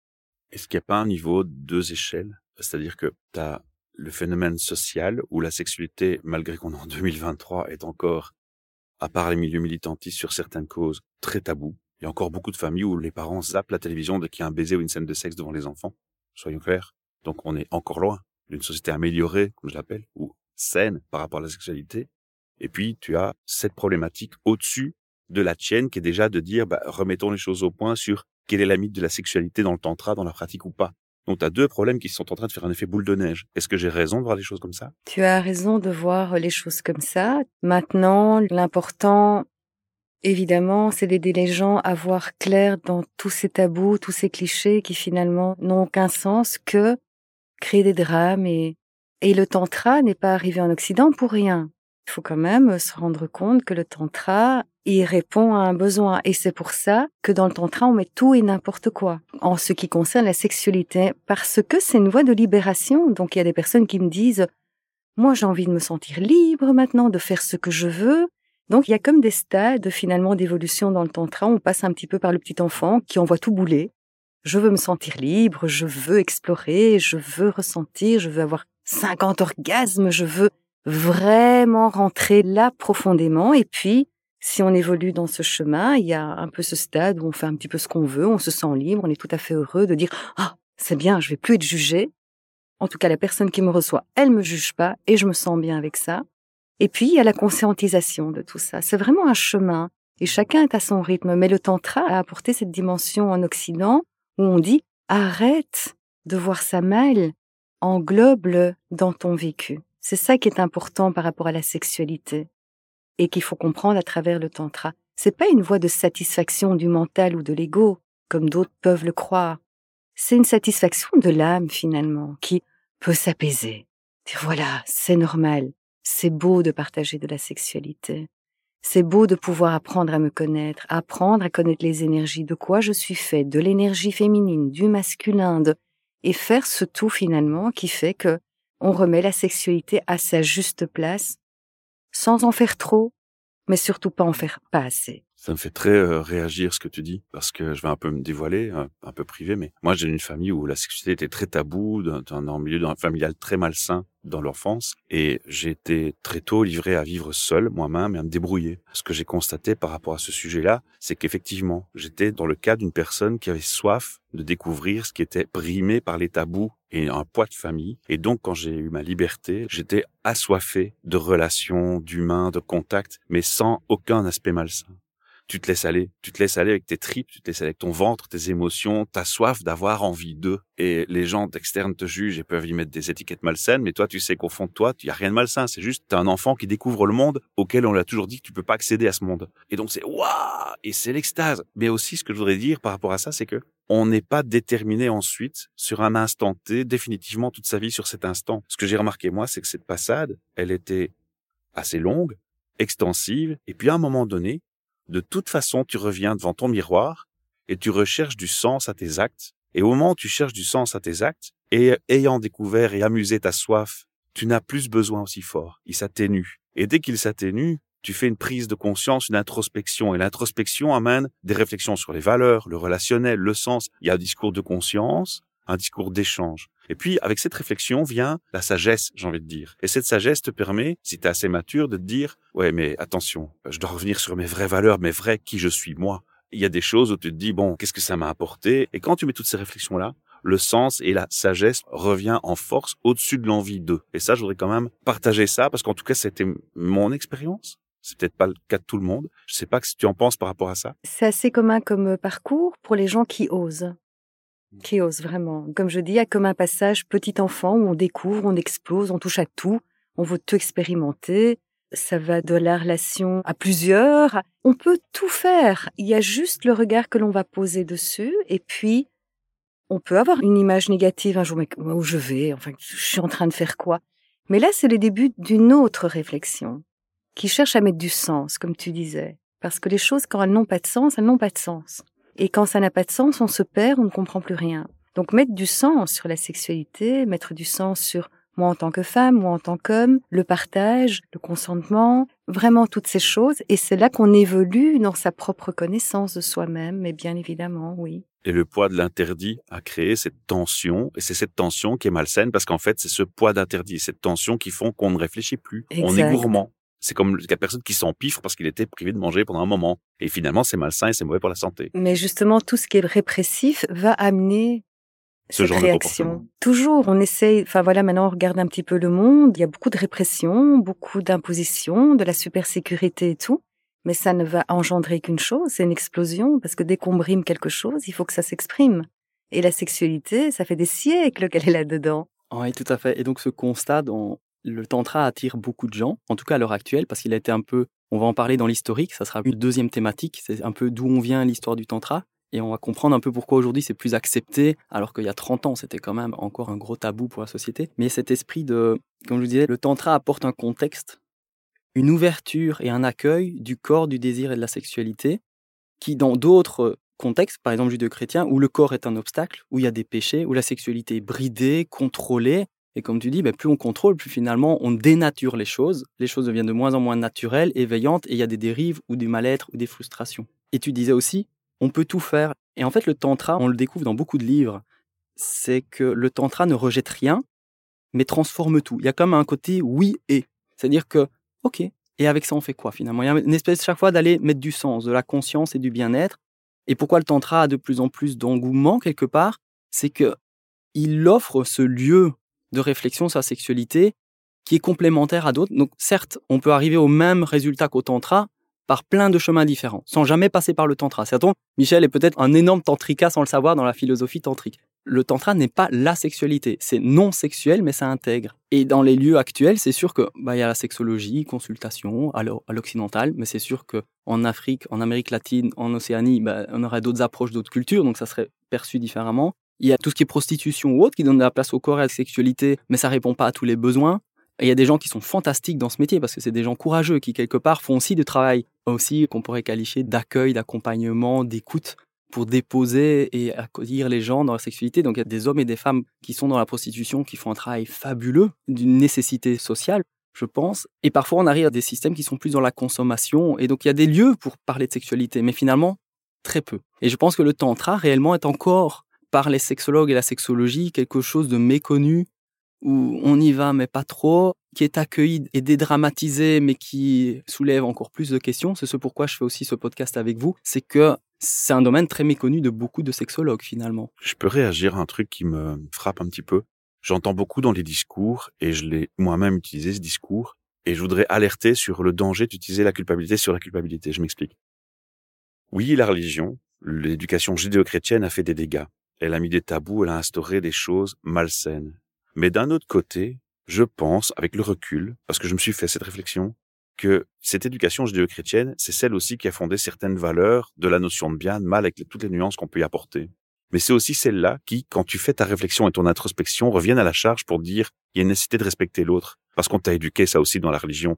Est-ce qu'il n'y a pas un niveau deux échelles C'est-à-dire que tu as le phénomène social où la sexualité, malgré qu'on est en 2023, est encore, à part les milieux militantistes sur certaines causes, très tabou. Il y a encore beaucoup de familles où les parents zappent la télévision dès qu'il y a un baiser ou une scène de sexe devant les enfants. Soyons clairs. Donc on est encore loin d'une société améliorée, comme je l'appelle, ou saine par rapport à la sexualité. Et puis tu as cette problématique au-dessus de la tienne qui est déjà de dire bah, remettons les choses au point sur quelle est la mythe de la sexualité dans le tantra, dans la pratique ou pas. Donc tu as deux problèmes qui sont en train de faire un effet boule de neige. Est-ce que j'ai raison de voir les choses comme ça? Tu as raison de voir les choses comme ça. Maintenant, l'important, évidemment, c'est d'aider les gens à voir clair dans tous ces tabous, tous ces clichés qui finalement n'ont aucun sens que créer des drames et, et le tantra n'est pas arrivé en Occident pour rien. Il faut quand même se rendre compte que le tantra, il répond à un besoin. Et c'est pour ça que dans le tantra, on met tout et n'importe quoi en ce qui concerne la sexualité, parce que c'est une voie de libération. Donc il y a des personnes qui me disent, moi j'ai envie de me sentir libre maintenant, de faire ce que je veux. Donc il y a comme des stades finalement d'évolution dans le tantra. On passe un petit peu par le petit enfant qui envoie tout bouler je veux me sentir libre, je veux explorer, je veux ressentir, je veux avoir 50 orgasmes, je veux vraiment rentrer là profondément. Et puis, si on évolue dans ce chemin, il y a un peu ce stade où on fait un petit peu ce qu'on veut, on se sent libre, on est tout à fait heureux de dire ah c'est bien, je vais plus être jugé. En tout cas, la personne qui me reçoit, elle me juge pas et je me sens bien avec ça. Et puis il y a la conscientisation de tout ça. C'est vraiment un chemin et chacun est à son rythme. Mais le tantra a apporté cette dimension en Occident où on dit arrête de voir ça mal, englobe-le dans ton vécu. C'est ça qui est important par rapport à la sexualité et qu'il faut comprendre à travers le tantra. C'est pas une voie de satisfaction du mental ou de l'ego, comme d'autres peuvent le croire. C'est une satisfaction de l'âme finalement, qui peut s'apaiser. Voilà, c'est normal, c'est beau de partager de la sexualité. C'est beau de pouvoir apprendre à me connaître, apprendre à connaître les énergies, de quoi je suis fait, de l'énergie féminine, du masculin, de... et faire ce tout finalement qui fait que on remet la sexualité à sa juste place, sans en faire trop, mais surtout pas en faire pas assez. Ça me fait très euh, réagir ce que tu dis, parce que je vais un peu me dévoiler, un, un peu privé, mais moi j'ai une famille où la sexualité était très taboue, dans un milieu familial très malsain, dans l'enfance et j'ai été très tôt livré à vivre seul moi-même et à me débrouiller. Ce que j'ai constaté par rapport à ce sujet-là, c'est qu'effectivement, j'étais dans le cas d'une personne qui avait soif de découvrir ce qui était brimé par les tabous et un poids de famille. Et donc, quand j'ai eu ma liberté, j'étais assoiffé de relations, d'humains, de contacts, mais sans aucun aspect malsain tu te laisses aller, tu te laisses aller avec tes tripes, tu te laisses aller avec ton ventre, tes émotions, ta soif d'avoir envie d'eux. Et les gens externes te jugent et peuvent y mettre des étiquettes malsaines, mais toi, tu sais qu'au fond de toi, il y a rien de malsain. C'est juste t'es un enfant qui découvre le monde auquel on l'a toujours dit que tu peux pas accéder à ce monde. Et donc c'est waouh et c'est l'extase. Mais aussi, ce que je voudrais dire par rapport à ça, c'est que on n'est pas déterminé ensuite sur un instant T, définitivement toute sa vie sur cet instant. Ce que j'ai remarqué moi, c'est que cette passade, elle était assez longue, extensive, et puis à un moment donné, de toute façon, tu reviens devant ton miroir et tu recherches du sens à tes actes. Et au moment où tu cherches du sens à tes actes, et ayant découvert et amusé ta soif, tu n'as plus besoin aussi fort. Il s'atténue. Et dès qu'il s'atténue, tu fais une prise de conscience, une introspection. Et l'introspection amène des réflexions sur les valeurs, le relationnel, le sens. Il y a un discours de conscience, un discours d'échange. Et puis, avec cette réflexion vient la sagesse, j'ai envie de dire. Et cette sagesse te permet, si tu es assez mature, de te dire, ouais, mais attention, je dois revenir sur mes vraies valeurs, mes vrais qui je suis moi. Il y a des choses où tu te dis, bon, qu'est-ce que ça m'a apporté? Et quand tu mets toutes ces réflexions-là, le sens et la sagesse revient en force au-dessus de l'envie d'eux. Et ça, je voudrais quand même partager ça parce qu'en tout cas, c'était mon expérience. C'est peut-être pas le cas de tout le monde. Je sais pas ce que tu en penses par rapport à ça. C'est assez commun comme parcours pour les gens qui osent osent vraiment. Comme je dis, il y a comme un passage petit enfant où on découvre, on explose, on touche à tout, on veut tout expérimenter. Ça va de la relation à plusieurs. On peut tout faire. Il y a juste le regard que l'on va poser dessus et puis on peut avoir une image négative un jour, mais où je vais, enfin, je suis en train de faire quoi? Mais là, c'est le début d'une autre réflexion qui cherche à mettre du sens, comme tu disais. Parce que les choses, quand elles n'ont pas de sens, elles n'ont pas de sens. Et quand ça n'a pas de sens, on se perd, on ne comprend plus rien. Donc mettre du sens sur la sexualité, mettre du sens sur moi en tant que femme, moi en tant qu'homme, le partage, le consentement, vraiment toutes ces choses. Et c'est là qu'on évolue dans sa propre connaissance de soi-même, mais bien évidemment, oui. Et le poids de l'interdit a créé cette tension, et c'est cette tension qui est malsaine parce qu'en fait, c'est ce poids d'interdit, cette tension qui font qu'on ne réfléchit plus. On est gourmand. C'est comme la personne qui s'empiffre parce qu'il était privé de manger pendant un moment. Et finalement, c'est malsain et c'est mauvais pour la santé. Mais justement, tout ce qui est répressif va amener ce cette genre réaction. Toujours, on essaye, enfin voilà, maintenant on regarde un petit peu le monde, il y a beaucoup de répression, beaucoup d'imposition, de la supersécurité et tout, mais ça ne va engendrer qu'une chose, c'est une explosion, parce que dès qu'on brime quelque chose, il faut que ça s'exprime. Et la sexualité, ça fait des siècles qu'elle est là-dedans. Oui, tout à fait. Et donc ce constat, dont le tantra attire beaucoup de gens, en tout cas à l'heure actuelle, parce qu'il a été un peu, on va en parler dans l'historique, ça sera une deuxième thématique, c'est un peu d'où on vient l'histoire du tantra, et on va comprendre un peu pourquoi aujourd'hui c'est plus accepté, alors qu'il y a 30 ans c'était quand même encore un gros tabou pour la société. Mais cet esprit de, comme je vous disais, le tantra apporte un contexte, une ouverture et un accueil du corps, du désir et de la sexualité, qui dans d'autres contextes, par exemple judéo-chrétien, où le corps est un obstacle, où il y a des péchés, où la sexualité est bridée, contrôlée, et comme tu dis, ben, plus on contrôle, plus finalement on dénature les choses. Les choses deviennent de moins en moins naturelles, éveillantes, et il y a des dérives ou du mal-être ou des frustrations. Et tu disais aussi, on peut tout faire. Et en fait, le tantra, on le découvre dans beaucoup de livres, c'est que le tantra ne rejette rien, mais transforme tout. Il y a comme un côté oui et. C'est-à-dire que, ok, et avec ça, on fait quoi finalement? Il y a une espèce chaque fois d'aller mettre du sens, de la conscience et du bien-être. Et pourquoi le tantra a de plus en plus d'engouement quelque part? C'est que il offre ce lieu de réflexion sur la sexualité qui est complémentaire à d'autres. Donc certes, on peut arriver au même résultat qu'au tantra par plein de chemins différents, sans jamais passer par le tantra. Certains, Michel est peut-être un énorme tantrika sans le savoir dans la philosophie tantrique. Le tantra n'est pas la sexualité, c'est non sexuel, mais ça intègre. Et dans les lieux actuels, c'est sûr que bah, y a la sexologie, consultation à l'occidental, mais c'est sûr que en Afrique, en Amérique latine, en Océanie, bah, on aurait d'autres approches, d'autres cultures, donc ça serait perçu différemment. Il y a tout ce qui est prostitution ou autre qui donne de la place au corps et à la sexualité, mais ça répond pas à tous les besoins. Et il y a des gens qui sont fantastiques dans ce métier parce que c'est des gens courageux qui quelque part font aussi du travail aussi qu'on pourrait qualifier d'accueil, d'accompagnement, d'écoute pour déposer et accueillir les gens dans la sexualité. Donc il y a des hommes et des femmes qui sont dans la prostitution qui font un travail fabuleux d'une nécessité sociale, je pense. Et parfois on arrive à des systèmes qui sont plus dans la consommation et donc il y a des lieux pour parler de sexualité, mais finalement très peu. Et je pense que le tantra réellement est encore par les sexologues et la sexologie quelque chose de méconnu où on y va mais pas trop, qui est accueilli et dédramatisé mais qui soulève encore plus de questions. C'est ce pourquoi je fais aussi ce podcast avec vous, c'est que c'est un domaine très méconnu de beaucoup de sexologues finalement. Je peux réagir à un truc qui me frappe un petit peu. J'entends beaucoup dans les discours et je l'ai moi-même utilisé ce discours et je voudrais alerter sur le danger d'utiliser la culpabilité sur la culpabilité. Je m'explique. Oui, la religion, l'éducation judéo-chrétienne a fait des dégâts. Elle a mis des tabous, elle a instauré des choses malsaines. Mais d'un autre côté, je pense, avec le recul, parce que je me suis fait cette réflexion, que cette éducation judéo-chrétienne, c'est celle aussi qui a fondé certaines valeurs de la notion de bien, de mal, avec toutes les nuances qu'on peut y apporter. Mais c'est aussi celle-là qui, quand tu fais ta réflexion et ton introspection, reviennent à la charge pour dire il y a une nécessité de respecter l'autre, parce qu'on t'a éduqué ça aussi dans la religion.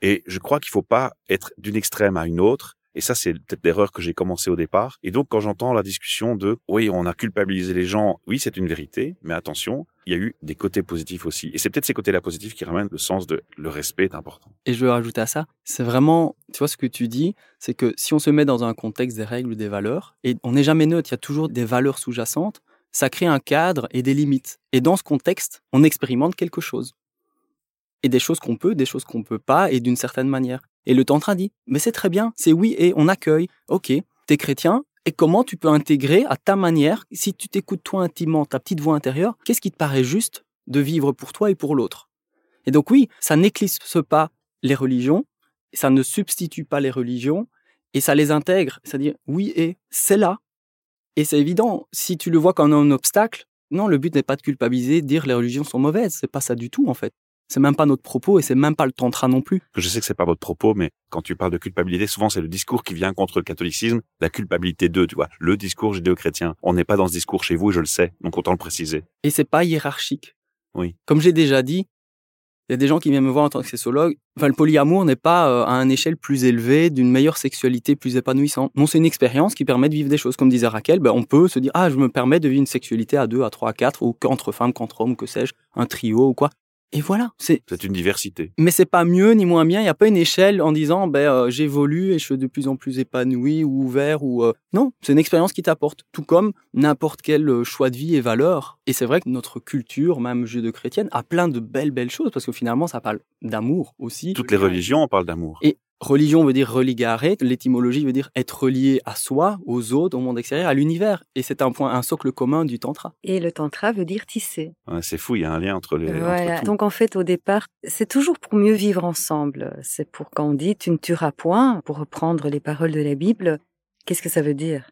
Et je crois qu'il faut pas être d'une extrême à une autre. Et ça, c'est peut-être l'erreur que j'ai commencé au départ. Et donc, quand j'entends la discussion de, oui, on a culpabilisé les gens, oui, c'est une vérité, mais attention, il y a eu des côtés positifs aussi. Et c'est peut-être ces côtés-là positifs qui ramènent le sens de le respect est important. Et je veux rajouter à ça, c'est vraiment, tu vois, ce que tu dis, c'est que si on se met dans un contexte des règles ou des valeurs, et on n'est jamais neutre, il y a toujours des valeurs sous-jacentes, ça crée un cadre et des limites. Et dans ce contexte, on expérimente quelque chose. Et des choses qu'on peut, des choses qu'on peut pas, et d'une certaine manière. Et le tantra dit, mais c'est très bien, c'est oui, et on accueille. Ok, t'es chrétien, et comment tu peux intégrer à ta manière, si tu t'écoutes toi intimement, ta petite voix intérieure, qu'est-ce qui te paraît juste de vivre pour toi et pour l'autre? Et donc oui, ça n'éclipse pas les religions, ça ne substitue pas les religions, et ça les intègre. C'est-à-dire, oui, et c'est là, et c'est évident, si tu le vois comme un obstacle, non, le but n'est pas de culpabiliser, de dire les religions sont mauvaises. C'est pas ça du tout, en fait. C'est même pas notre propos et c'est même pas le tantra non plus. Je sais que c'est pas votre propos, mais quand tu parles de culpabilité, souvent c'est le discours qui vient contre le catholicisme, la culpabilité d'eux, tu vois. Le discours judéo-chrétien. On n'est pas dans ce discours chez vous et je le sais, donc autant le préciser. Et c'est pas hiérarchique. Oui. Comme j'ai déjà dit, il y a des gens qui viennent me voir en tant que sexologue. Enfin, le polyamour n'est pas euh, à un échelle plus élevée, d'une meilleure sexualité plus épanouissante. Non, c'est une expérience qui permet de vivre des choses. Comme disait Raquel, ben, on peut se dire, ah, je me permets de vivre une sexualité à deux, à trois, à quatre, ou qu'entre femmes, qu'entre hommes, que sais-je, un trio ou quoi. Et voilà, c'est C'est une diversité. mais c'est pas mieux ni moins bien. Il n'y a pas une échelle en disant ben euh, j'évolue et je suis de plus en plus épanoui ou ouvert ou euh, non. C'est une expérience qui t'apporte, tout comme n'importe quel euh, choix de vie et valeur. Et c'est vrai que notre culture, même de chrétienne, a plein de belles belles choses parce que finalement ça parle d'amour aussi. Toutes les religions, on parle d'amour. Et religion veut dire religare, l'étymologie veut dire être relié à soi, aux autres, au monde extérieur, à l'univers. Et c'est un point, un socle commun du tantra. Et le tantra veut dire tisser. Ouais, c'est fou, il y a un lien entre les. entre Voilà. tout. Donc en fait, au départ, c'est toujours pour mieux vivre ensemble. C'est pour quand on dit tu ne tueras point, pour reprendre les paroles de la Bible, qu'est-ce que ça veut dire?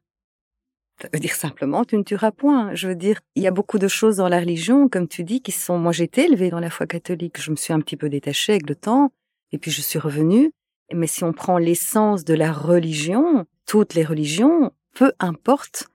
Ça veut dire simplement tu ne tueras point. Je veux dire, il y a beaucoup de choses dans la religion, comme tu dis, qui sont. Moi, j'ai été élevée dans la foi catholique. Je me suis un petit peu détachée avec le temps, et puis je suis revenue. Mais si on prend l'essence de la religion, toutes les religions, peu importe,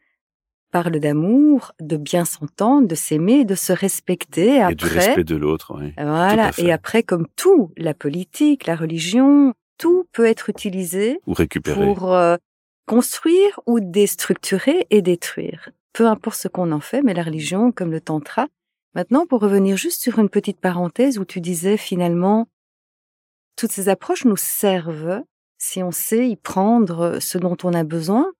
parlent d'amour, de bien s'entendre, de s'aimer, de se respecter. Et du Après, respect de l'autre, oui. voilà. Et après, comme tout, la politique, la religion, tout peut être utilisé Ou récupérer. pour euh, construire ou déstructurer et détruire. Peu importe ce qu'on en fait, mais la religion, comme le tantra. Maintenant, pour revenir juste sur une petite parenthèse où tu disais finalement, toutes ces approches nous servent si on sait y prendre ce dont on a besoin.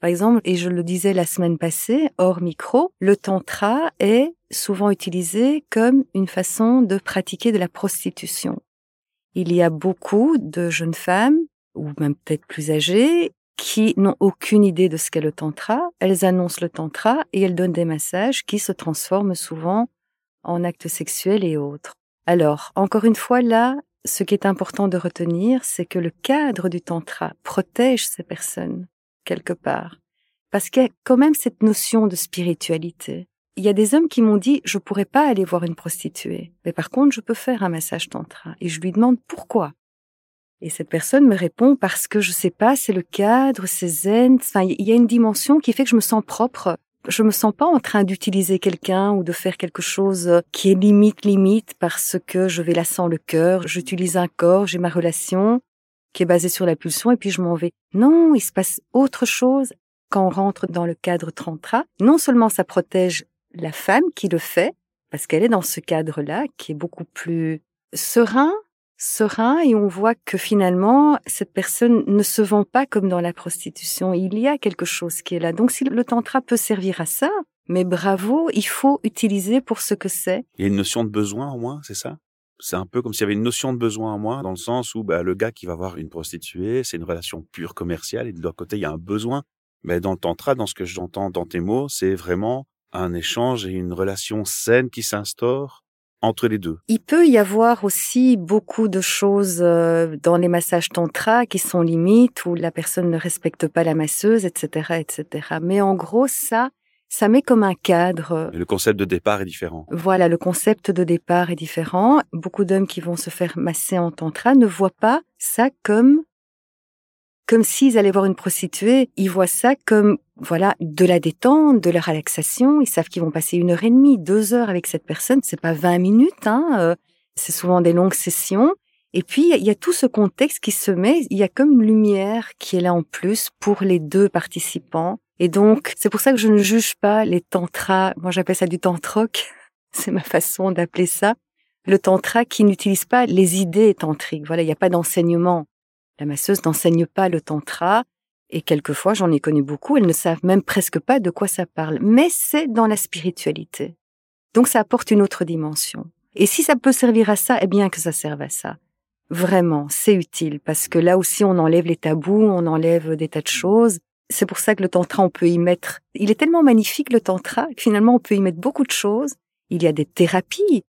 Par exemple, et je le disais la semaine passée, hors micro, le tantra est souvent utilisé comme une façon de pratiquer de la prostitution. Il y a beaucoup de jeunes femmes, ou même peut-être plus âgées, qui n'ont aucune idée de ce qu'est le tantra. Elles annoncent le tantra et elles donnent des massages qui se transforment souvent en actes sexuels et autres. Alors, encore une fois, là, ce qui est important de retenir, c'est que le cadre du tantra protège ces personnes, quelque part. Parce qu'il y a quand même cette notion de spiritualité. Il y a des hommes qui m'ont dit, je pourrais pas aller voir une prostituée, mais par contre, je peux faire un massage tantra. Et je lui demande pourquoi? Et cette personne me répond parce que je sais pas, c'est le cadre, c'est zen. Enfin, il y a une dimension qui fait que je me sens propre. Je me sens pas en train d'utiliser quelqu'un ou de faire quelque chose qui est limite limite parce que je vais là sans le cœur. J'utilise un corps, j'ai ma relation qui est basée sur la pulsion et puis je m'en vais. Non, il se passe autre chose quand on rentre dans le cadre tantra. Non seulement ça protège la femme qui le fait parce qu'elle est dans ce cadre-là qui est beaucoup plus serein, serein et on voit que finalement cette personne ne se vend pas comme dans la prostitution. Il y a quelque chose qui est là. Donc si le tantra peut servir à ça, mais bravo, il faut utiliser pour ce que c'est. Il y a une notion de besoin en moi, c'est ça? C'est un peu comme s'il y avait une notion de besoin en moi, dans le sens où bah, le gars qui va voir une prostituée, c'est une relation pure commerciale, et de l'autre côté, il y a un besoin. Mais dans le tantra, dans ce que j'entends dans tes mots, c'est vraiment un échange et une relation saine qui s'instaure entre les deux. Il peut y avoir aussi beaucoup de choses euh, dans les massages tantra qui sont limites où la personne ne respecte pas la masseuse, etc., etc. Mais en gros, ça, ça met comme un cadre. Le concept de départ est différent. Voilà, le concept de départ est différent. Beaucoup d'hommes qui vont se faire masser en tantra ne voient pas ça comme comme s'ils allaient voir une prostituée. Ils voient ça comme voilà de la détente, de la relaxation. Ils savent qu'ils vont passer une heure et demie, deux heures avec cette personne. C'est pas 20 minutes, hein. euh, c'est souvent des longues sessions. Et puis, il y a tout ce contexte qui se met, il y a comme une lumière qui est là en plus pour les deux participants. Et donc, c'est pour ça que je ne juge pas les tantras. Moi, j'appelle ça du tantroc. [LAUGHS] C'est ma façon d'appeler ça. Le tantra qui n'utilise pas les idées tantriques. Voilà, il n'y a pas d'enseignement. La masseuse n'enseigne pas le tantra. Et quelquefois, j'en ai connu beaucoup, elles ne savent même presque pas de quoi ça parle. Mais c'est dans la spiritualité. Donc, ça apporte une autre dimension. Et si ça peut servir à ça, eh bien que ça serve à ça. Vraiment, c'est utile parce que là aussi on enlève les tabous, on enlève des tas de choses. C'est pour ça que le tantra, on peut y mettre. Il est tellement magnifique le tantra que finalement on peut y mettre beaucoup de choses. Il y a des thérapies.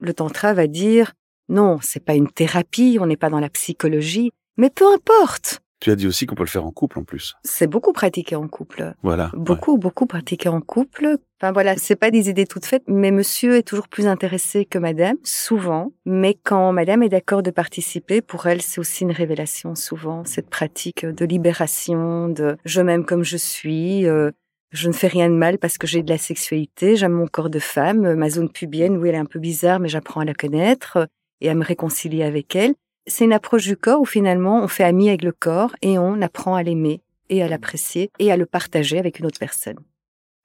Le tantra va dire non, c'est pas une thérapie, on n'est pas dans la psychologie, mais peu importe. Tu as dit aussi qu'on peut le faire en couple en plus. C'est beaucoup pratiqué en couple. Voilà. Beaucoup, beaucoup pratiqué en couple. Enfin voilà, c'est pas des idées toutes faites, mais monsieur est toujours plus intéressé que madame, souvent. Mais quand madame est d'accord de participer, pour elle, c'est aussi une révélation, souvent, cette pratique de libération, de je m'aime comme je suis, euh, je ne fais rien de mal parce que j'ai de la sexualité, j'aime mon corps de femme, ma zone pubienne, oui, elle est un peu bizarre, mais j'apprends à la connaître et à me réconcilier avec elle c'est une approche du corps où finalement on fait ami avec le corps et on apprend à l'aimer et à l'apprécier et à le partager avec une autre personne.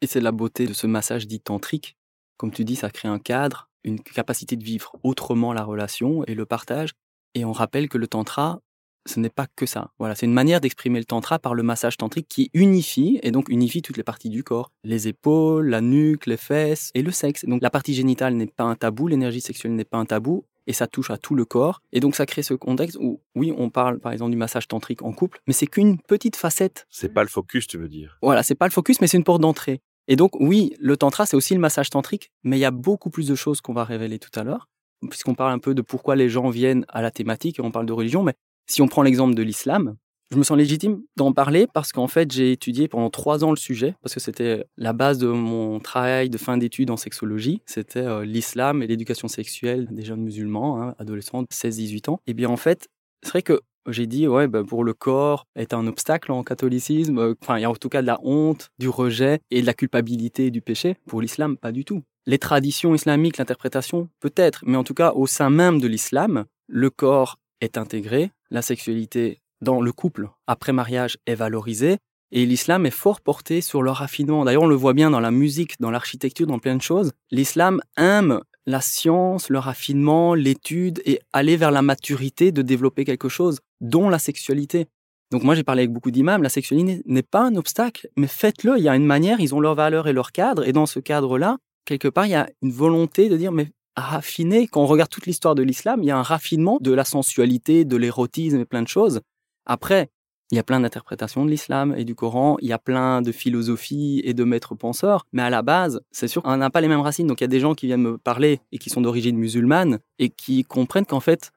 Et c'est la beauté de ce massage dit tantrique. Comme tu dis, ça crée un cadre, une capacité de vivre autrement la relation et le partage. Et on rappelle que le tantra, ce n'est pas que ça. Voilà, c'est une manière d'exprimer le tantra par le massage tantrique qui unifie et donc unifie toutes les parties du corps, les épaules, la nuque, les fesses et le sexe. Donc la partie génitale n'est pas un tabou, l'énergie sexuelle n'est pas un tabou et ça touche à tout le corps. Et donc ça crée ce contexte où, oui, on parle par exemple du massage tantrique en couple, mais c'est qu'une petite facette. C'est pas le focus, tu veux dire Voilà, c'est pas le focus, mais c'est une porte d'entrée. Et donc oui, le tantra, c'est aussi le massage tantrique, mais il y a beaucoup plus de choses qu'on va révéler tout à l'heure, puisqu'on parle un peu de pourquoi les gens viennent à la thématique et on parle de religion, mais si on prend l'exemple de l'islam, je me sens légitime d'en parler parce qu'en fait, j'ai étudié pendant trois ans le sujet, parce que c'était la base de mon travail de fin d'études en sexologie. C'était euh, l'islam et l'éducation sexuelle des jeunes musulmans, hein, adolescents de 16-18 ans. Et bien en fait, c'est vrai que j'ai dit, ouais, ben, pour le corps est un obstacle en catholicisme. Euh, enfin, il y a en tout cas de la honte, du rejet et de la culpabilité du péché. Pour l'islam, pas du tout. Les traditions islamiques, l'interprétation, peut-être, mais en tout cas, au sein même de l'islam, le corps est intégré, la sexualité dans le couple après mariage est valorisée et l'islam est fort porté sur le raffinement. D'ailleurs, on le voit bien dans la musique, dans l'architecture, dans plein de choses. L'islam aime la science, le raffinement, l'étude et aller vers la maturité de développer quelque chose, dont la sexualité. Donc moi j'ai parlé avec beaucoup d'imams, la sexualité n'est pas un obstacle, mais faites-le, il y a une manière, ils ont leur valeur et leur cadre, et dans ce cadre-là, quelque part, il y a une volonté de dire, mais raffiner, quand on regarde toute l'histoire de l'islam, il y a un raffinement de la sensualité, de l'érotisme et plein de choses. Après, il y a plein d'interprétations de l'islam et du Coran, il y a plein de philosophies et de maîtres penseurs, mais à la base, c'est sûr qu'on n'a pas les mêmes racines. Donc il y a des gens qui viennent me parler et qui sont d'origine musulmane et qui comprennent qu'en fait,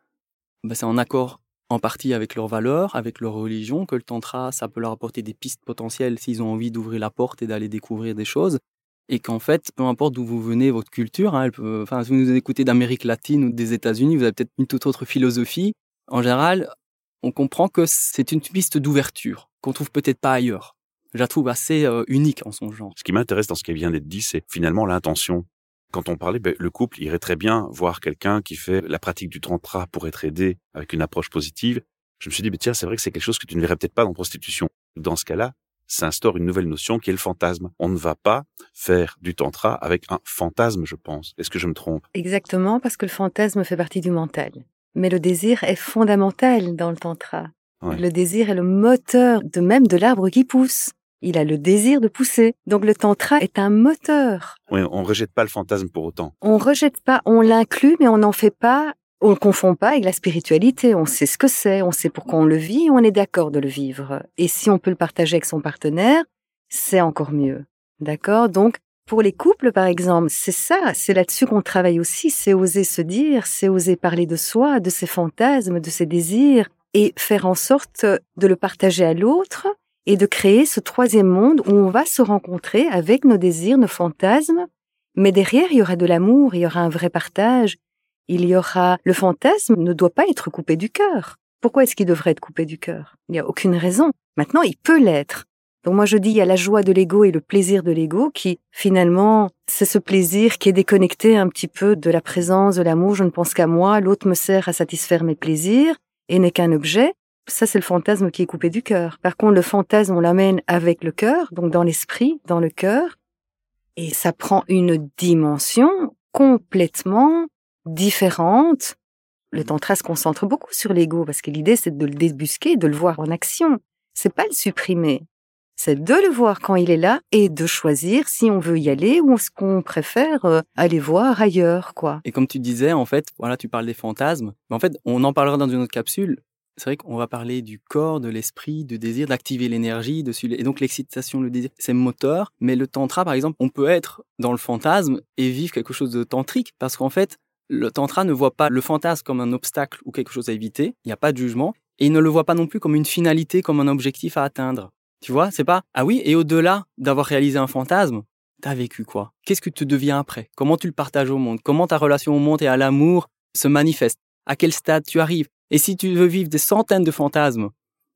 bah, c'est en accord en partie avec leurs valeurs, avec leur religion, que le tantra, ça peut leur apporter des pistes potentielles s'ils ont envie d'ouvrir la porte et d'aller découvrir des choses. Et qu'en fait, peu importe d'où vous venez, votre culture, hein, enfin, si vous nous écoutez d'Amérique latine ou des États-Unis, vous avez peut-être une toute autre philosophie. En général, on comprend que c'est une piste d'ouverture qu'on trouve peut-être pas ailleurs. Je la trouve assez euh, unique en son genre. Ce qui m'intéresse dans ce qui vient d'être dit, c'est finalement l'intention. Quand on parlait, ben, le couple irait très bien voir quelqu'un qui fait la pratique du tantra pour être aidé avec une approche positive. Je me suis dit, ben, tiens, c'est vrai que c'est quelque chose que tu ne verrais peut-être pas dans prostitution. Dans ce cas-là, s'instaure une nouvelle notion qui est le fantasme. On ne va pas faire du tantra avec un fantasme, je pense. Est-ce que je me trompe? Exactement, parce que le fantasme fait partie du mental. Mais le désir est fondamental dans le tantra. Le désir est le moteur de même de l'arbre qui pousse. Il a le désir de pousser. Donc le tantra est un moteur. Oui, on rejette pas le fantasme pour autant. On rejette pas, on l'inclut, mais on n'en fait pas, on le confond pas avec la spiritualité. On sait ce que c'est, on sait pourquoi on le vit, on est d'accord de le vivre. Et si on peut le partager avec son partenaire, c'est encore mieux. D'accord? Donc, pour les couples, par exemple, c'est ça, c'est là-dessus qu'on travaille aussi, c'est oser se dire, c'est oser parler de soi, de ses fantasmes, de ses désirs, et faire en sorte de le partager à l'autre et de créer ce troisième monde où on va se rencontrer avec nos désirs, nos fantasmes, mais derrière, il y aura de l'amour, il y aura un vrai partage, il y aura... Le fantasme ne doit pas être coupé du cœur. Pourquoi est-ce qu'il devrait être coupé du cœur? Il n'y a aucune raison. Maintenant, il peut l'être. Donc moi je dis il y a la joie de l'ego et le plaisir de l'ego qui finalement c'est ce plaisir qui est déconnecté un petit peu de la présence de l'amour, je ne pense qu'à moi, l'autre me sert à satisfaire mes plaisirs et n'est qu'un objet. Ça c'est le fantasme qui est coupé du cœur. Par contre le fantasme on l'amène avec le cœur, donc dans l'esprit, dans le cœur et ça prend une dimension complètement différente. Le tantra se concentre beaucoup sur l'ego parce que l'idée c'est de le débusquer, de le voir en action. C'est pas le supprimer c'est de le voir quand il est là et de choisir si on veut y aller ou ce qu'on préfère euh, aller voir ailleurs, quoi. Et comme tu disais, en fait, voilà, tu parles des fantasmes. Mais en fait, on en parlera dans une autre capsule. C'est vrai qu'on va parler du corps, de l'esprit, du désir, d'activer l'énergie, dessus. Et donc l'excitation, le désir, c'est moteur. Mais le tantra, par exemple, on peut être dans le fantasme et vivre quelque chose de tantrique parce qu'en fait, le tantra ne voit pas le fantasme comme un obstacle ou quelque chose à éviter. Il n'y a pas de jugement. Et il ne le voit pas non plus comme une finalité, comme un objectif à atteindre. Tu vois, c'est pas ah oui, et au-delà d'avoir réalisé un fantasme, t'as vécu quoi? Qu'est-ce que tu deviens après? Comment tu le partages au monde? Comment ta relation au monde et à l'amour se manifeste? À quel stade tu arrives? Et si tu veux vivre des centaines de fantasmes,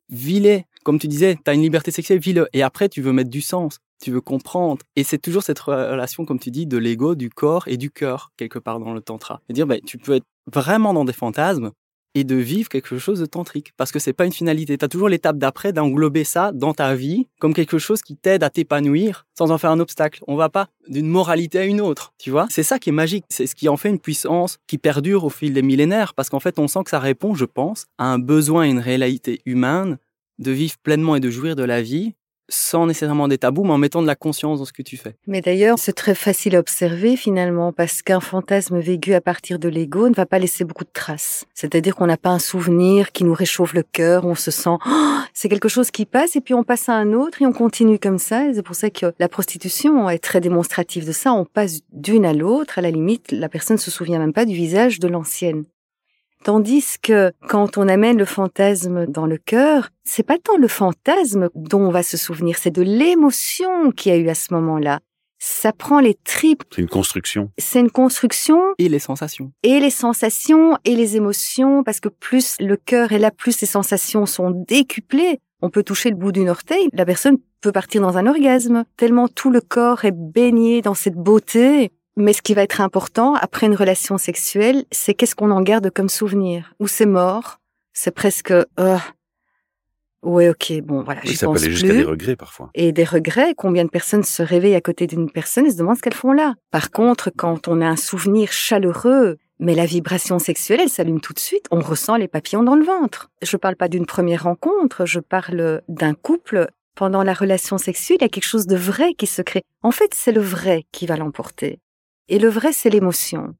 vis-les. Comme tu disais, tu as une liberté sexuelle, vis-le. Et après, tu veux mettre du sens, tu veux comprendre. Et c'est toujours cette relation, comme tu dis, de l'ego, du corps et du cœur, quelque part dans le tantra. Et dire, ben, tu peux être vraiment dans des fantasmes, et de vivre quelque chose de tantrique. Parce que c'est pas une finalité. Tu as toujours l'étape d'après d'englober ça dans ta vie comme quelque chose qui t'aide à t'épanouir sans en faire un obstacle. On va pas d'une moralité à une autre, tu vois. C'est ça qui est magique. C'est ce qui en fait une puissance qui perdure au fil des millénaires parce qu'en fait, on sent que ça répond, je pense, à un besoin et une réalité humaine de vivre pleinement et de jouir de la vie sans nécessairement des tabous, mais en mettant de la conscience dans ce que tu fais. Mais d'ailleurs, c'est très facile à observer finalement, parce qu'un fantasme vécu à partir de l'ego ne va pas laisser beaucoup de traces. C'est-à-dire qu'on n'a pas un souvenir qui nous réchauffe le cœur, on se sent, oh, [GASPS] c'est quelque chose qui passe, et puis on passe à un autre, et on continue comme ça. Et c'est pour ça que la prostitution est très démonstrative de ça. On passe d'une à l'autre, à la limite, la personne se souvient même pas du visage de l'ancienne. Tandis que quand on amène le fantasme dans le cœur, c'est pas tant le fantasme dont on va se souvenir, c'est de l'émotion qu'il y a eu à ce moment-là. Ça prend les tripes. C'est une construction. C'est une construction. Et les sensations. Et les sensations et les émotions, parce que plus le cœur est là, plus les sensations sont décuplées. On peut toucher le bout d'une orteil, la personne peut partir dans un orgasme, tellement tout le corps est baigné dans cette beauté. Mais ce qui va être important après une relation sexuelle, c'est qu'est-ce qu'on en garde comme souvenir? Ou c'est mort, c'est presque... Euh, ouais, ok, bon, voilà, oui, ça peut aller jusqu'à des regrets parfois. Et des regrets, combien de personnes se réveillent à côté d'une personne et se demandent ce qu'elles font là? Par contre, quand on a un souvenir chaleureux, mais la vibration sexuelle, elle s'allume tout de suite, on ressent les papillons dans le ventre. Je parle pas d'une première rencontre, je parle d'un couple. Pendant la relation sexuelle, il y a quelque chose de vrai qui se crée. En fait, c'est le vrai qui va l'emporter. Et le vrai, c'est l'émotion.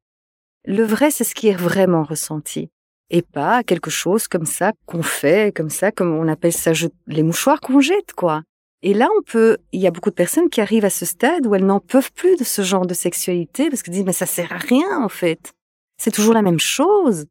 Le vrai, c'est ce qui est vraiment ressenti. Et pas quelque chose comme ça qu'on fait, comme ça, comme on appelle ça les mouchoirs qu'on jette, quoi. Et là, on peut, il y a beaucoup de personnes qui arrivent à ce stade où elles n'en peuvent plus de ce genre de sexualité parce qu'elles disent, mais ça sert à rien, en fait. C'est toujours la même chose.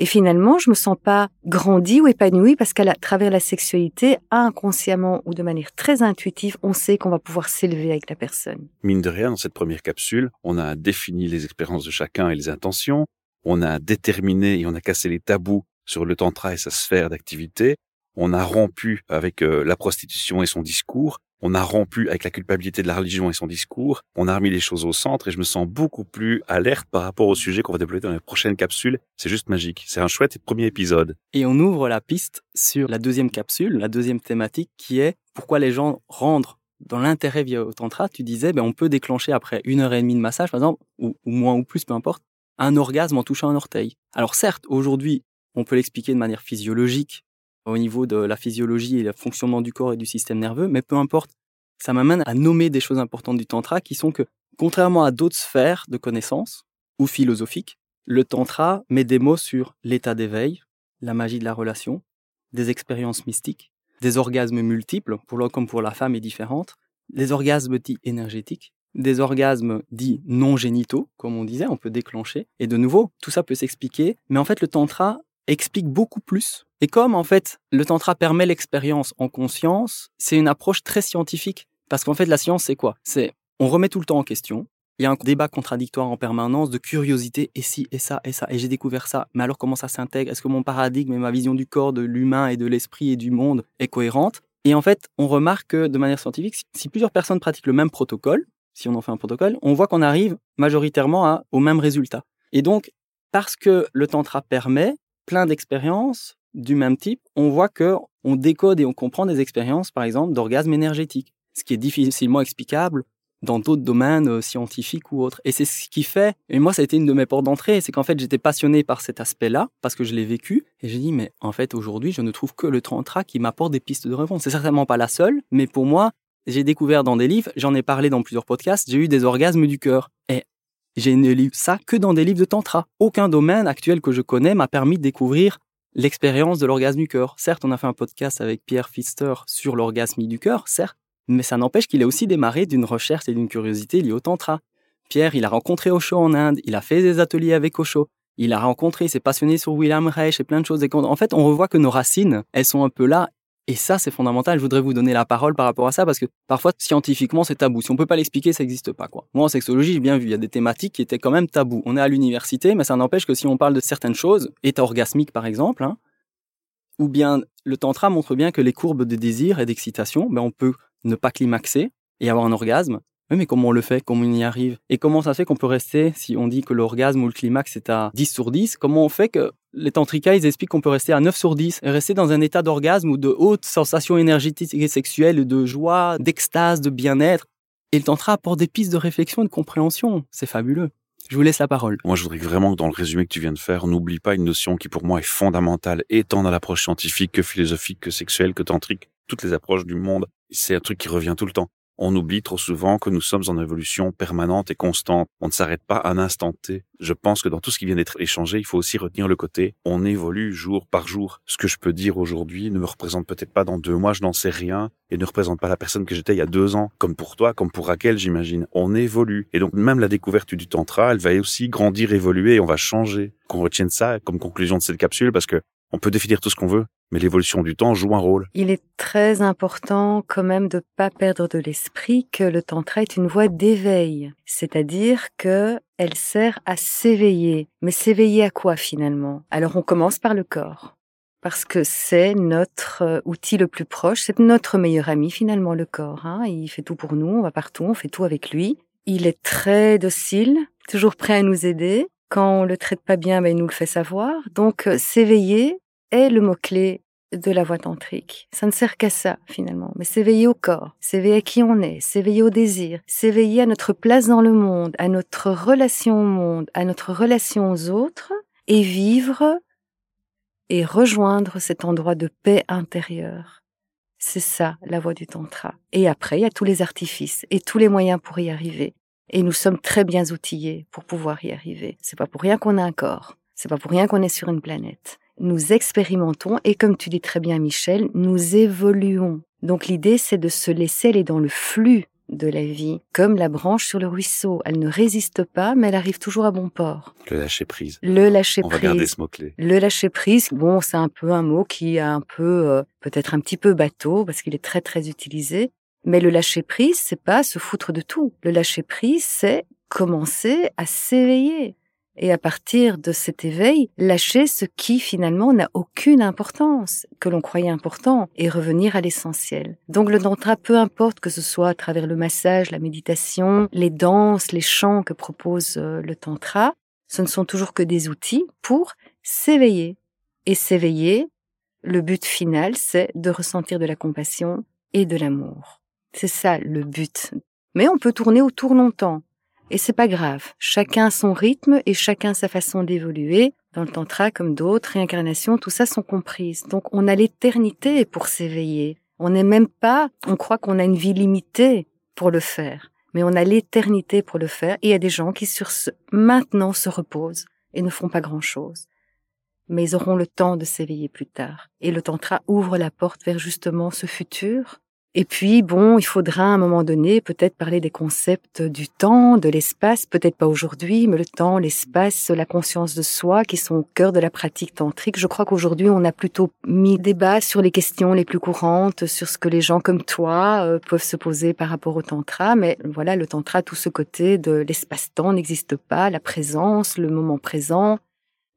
Et finalement, je me sens pas grandie ou épanouie parce qu'à travers la sexualité, inconsciemment ou de manière très intuitive, on sait qu'on va pouvoir s'élever avec la personne. Mine de rien, dans cette première capsule, on a défini les expériences de chacun et les intentions. On a déterminé et on a cassé les tabous sur le tantra et sa sphère d'activité. On a rompu avec euh, la prostitution et son discours on a rompu avec la culpabilité de la religion et son discours, on a remis les choses au centre et je me sens beaucoup plus alerte par rapport au sujet qu'on va développer dans les prochaines capsules. C'est juste magique. C'est un chouette premier épisode. Et on ouvre la piste sur la deuxième capsule, la deuxième thématique qui est pourquoi les gens rentrent dans l'intérêt via au tantra. Tu disais, ben, on peut déclencher après une heure et demie de massage, par exemple, ou, ou moins ou plus, peu importe, un orgasme en touchant un orteil. Alors certes, aujourd'hui, on peut l'expliquer de manière physiologique au niveau de la physiologie et le fonctionnement du corps et du système nerveux, mais peu importe, ça m'amène à nommer des choses importantes du tantra qui sont que, contrairement à d'autres sphères de connaissances ou philosophiques, le tantra met des mots sur l'état d'éveil, la magie de la relation, des expériences mystiques, des orgasmes multiples, pour l'homme comme pour la femme et différentes, des orgasmes dits énergétiques, des orgasmes dits non génitaux, comme on disait, on peut déclencher. Et de nouveau, tout ça peut s'expliquer, mais en fait, le tantra explique beaucoup plus. Et comme en fait le tantra permet l'expérience en conscience, c'est une approche très scientifique. Parce qu'en fait la science c'est quoi? C'est on remet tout le temps en question. Il y a un débat contradictoire en permanence de curiosité et si et ça et ça et j'ai découvert ça. Mais alors comment ça s'intègre? Est-ce que mon paradigme et ma vision du corps, de l'humain et de l'esprit et du monde est cohérente? Et en fait, on remarque que de manière scientifique, si plusieurs personnes pratiquent le même protocole, si on en fait un protocole, on voit qu'on arrive majoritairement au même résultat. Et donc, parce que le tantra permet plein d'expériences du même type, on voit que on décode et on comprend des expériences, par exemple, d'orgasme énergétique, ce qui est difficilement explicable dans d'autres domaines euh, scientifiques ou autres. Et c'est ce qui fait, et moi ça a été une de mes portes d'entrée, c'est qu'en fait j'étais passionné par cet aspect-là, parce que je l'ai vécu, et j'ai dit, mais en fait aujourd'hui je ne trouve que le tantra qui m'apporte des pistes de réponse. C'est certainement pas la seule, mais pour moi, j'ai découvert dans des livres, j'en ai parlé dans plusieurs podcasts, j'ai eu des orgasmes du cœur. Et j'ai ne lu ça que dans des livres de tantra. Aucun domaine actuel que je connais m'a permis de découvrir l'expérience de l'orgasme du cœur. Certes, on a fait un podcast avec Pierre Pfister sur l'orgasme du cœur, certes, mais ça n'empêche qu'il a aussi démarré d'une recherche et d'une curiosité liée au tantra. Pierre, il a rencontré Osho en Inde, il a fait des ateliers avec Osho, il a rencontré, il s'est passionné sur William Reich et plein de choses. Et en fait, on revoit que nos racines, elles sont un peu là. Et ça, c'est fondamental. Je voudrais vous donner la parole par rapport à ça parce que parfois, scientifiquement, c'est tabou. Si on peut pas l'expliquer, ça n'existe pas, quoi. Moi, en sexologie, j'ai bien vu, il y a des thématiques qui étaient quand même tabous. On est à l'université, mais ça n'empêche que si on parle de certaines choses, état orgasmique, par exemple, hein, ou bien le tantra montre bien que les courbes de désir et d'excitation, ben, on peut ne pas climaxer et avoir un orgasme. Mais comment on le fait? Comment on y arrive? Et comment ça fait qu'on peut rester, si on dit que l'orgasme ou le climax est à 10 sur 10, comment on fait que les tantrikas, ils expliquent qu'on peut rester à 9 sur 10 et rester dans un état d'orgasme ou de haute sensation énergétique et sexuelle, de joie, d'extase, de bien-être? Et le tantra apporte des pistes de réflexion et de compréhension. C'est fabuleux. Je vous laisse la parole. Moi, je voudrais vraiment que dans le résumé que tu viens de faire, n'oublie pas une notion qui pour moi est fondamentale, et tant dans l'approche scientifique que philosophique, que sexuelle, que tantrique, toutes les approches du monde c'est un truc qui revient tout le temps. On oublie trop souvent que nous sommes en évolution permanente et constante. On ne s'arrête pas à un instant T. Je pense que dans tout ce qui vient d'être échangé, il faut aussi retenir le côté on évolue jour par jour. Ce que je peux dire aujourd'hui ne me représente peut-être pas dans deux mois, je n'en sais rien, et ne représente pas la personne que j'étais il y a deux ans, comme pour toi, comme pour Raquel, j'imagine. On évolue. Et donc même la découverte du tantra, elle va aussi grandir, évoluer, et on va changer. Qu'on retienne ça comme conclusion de cette capsule, parce que on peut définir tout ce qu'on veut, mais l'évolution du temps joue un rôle. Il est très important quand même de pas perdre de l'esprit que le tantra est une voie d'éveil, c'est-à-dire que elle sert à s'éveiller. Mais s'éveiller à quoi finalement? Alors on commence par le corps. Parce que c'est notre euh, outil le plus proche, c'est notre meilleur ami finalement le corps. Hein. Il fait tout pour nous, on va partout, on fait tout avec lui. Il est très docile, toujours prêt à nous aider. Quand on le traite pas bien, ben, il nous le fait savoir. Donc, euh, s'éveiller est le mot-clé de la voie tantrique. Ça ne sert qu'à ça, finalement. Mais s'éveiller au corps, s'éveiller à qui on est, s'éveiller au désir, s'éveiller à notre place dans le monde, à notre relation au monde, à notre relation aux autres, et vivre et rejoindre cet endroit de paix intérieure. C'est ça, la voie du tantra. Et après, il y a tous les artifices et tous les moyens pour y arriver. Et nous sommes très bien outillés pour pouvoir y arriver. C'est pas pour rien qu'on a un corps. C'est pas pour rien qu'on est sur une planète. Nous expérimentons et comme tu dis très bien Michel, nous évoluons. Donc l'idée c'est de se laisser aller dans le flux de la vie, comme la branche sur le ruisseau. Elle ne résiste pas, mais elle arrive toujours à bon port. Le lâcher prise. Le lâcher prise. On va garder ce mot-clé. Le lâcher prise, bon, c'est un peu un mot qui a un peu, euh, peut-être un petit peu bateau, parce qu'il est très très utilisé. Mais le lâcher prise, c'est pas se foutre de tout. Le lâcher prise, c'est commencer à s'éveiller. Et à partir de cet éveil, lâcher ce qui finalement n'a aucune importance, que l'on croyait important, et revenir à l'essentiel. Donc le tantra, peu importe que ce soit à travers le massage, la méditation, les danses, les chants que propose euh, le tantra, ce ne sont toujours que des outils pour s'éveiller. Et s'éveiller, le but final, c'est de ressentir de la compassion et de l'amour. C'est ça le but. Mais on peut tourner autour longtemps. Et c'est pas grave. Chacun son rythme et chacun sa façon d'évoluer. Dans le tantra, comme d'autres réincarnations, tout ça sont comprises. Donc on a l'éternité pour s'éveiller. On n'est même pas, on croit qu'on a une vie limitée pour le faire. Mais on a l'éternité pour le faire. Et il y a des gens qui sur ce, maintenant se reposent et ne font pas grand chose. Mais ils auront le temps de s'éveiller plus tard. Et le tantra ouvre la porte vers justement ce futur et puis, bon, il faudra à un moment donné peut-être parler des concepts du temps, de l'espace, peut-être pas aujourd'hui, mais le temps, l'espace, la conscience de soi qui sont au cœur de la pratique tantrique. Je crois qu'aujourd'hui, on a plutôt mis débat sur les questions les plus courantes, sur ce que les gens comme toi euh, peuvent se poser par rapport au tantra, mais voilà, le tantra, tout ce côté de l'espace-temps n'existe pas, la présence, le moment présent,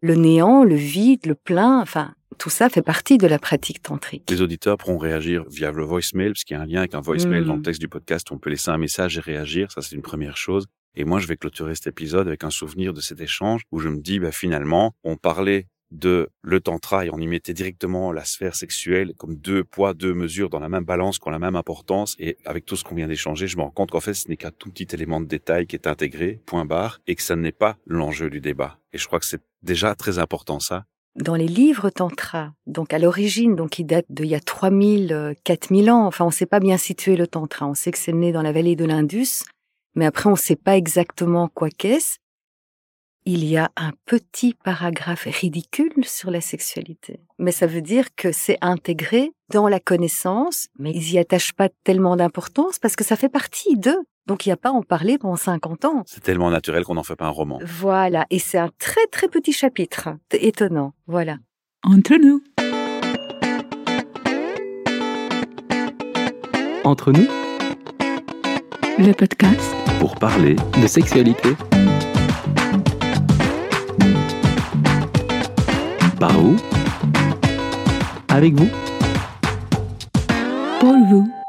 le néant, le vide, le plein, enfin, Tout ça fait partie de la pratique tantrique. Les auditeurs pourront réagir via le voicemail, parce qu'il y a un lien avec un voicemail dans le texte du podcast. On peut laisser un message et réagir. Ça, c'est une première chose. Et moi, je vais clôturer cet épisode avec un souvenir de cet échange où je me dis, bah, finalement, on parlait de le tantra et on y mettait directement la sphère sexuelle comme deux poids, deux mesures dans la même balance, qui ont la même importance. Et avec tout ce qu'on vient d'échanger, je me rends compte qu'en fait, ce n'est qu'un tout petit élément de détail qui est intégré, point barre, et que ça n'est pas l'enjeu du débat. Et je crois que c'est déjà très important ça. Dans les livres tantra, donc à l'origine, donc qui datent d'il y a 3000, euh, 4000 ans, enfin on ne sait pas bien situer le tantra. On sait que c'est né dans la vallée de l'Indus, mais après on ne sait pas exactement quoi qu'est-ce. Il y a un petit paragraphe ridicule sur la sexualité. Mais ça veut dire que c'est intégré dans la connaissance, mais ils y attachent pas tellement d'importance parce que ça fait partie d'eux. Donc il n'y a pas à en parler pendant 50 ans. C'est tellement naturel qu'on n'en fait pas un roman. Voilà. Et c'est un très très petit chapitre. C'est étonnant. Voilà. Entre nous. Entre nous, Le podcast Pour parler de sexualité. Par où? Avec vous pour vous.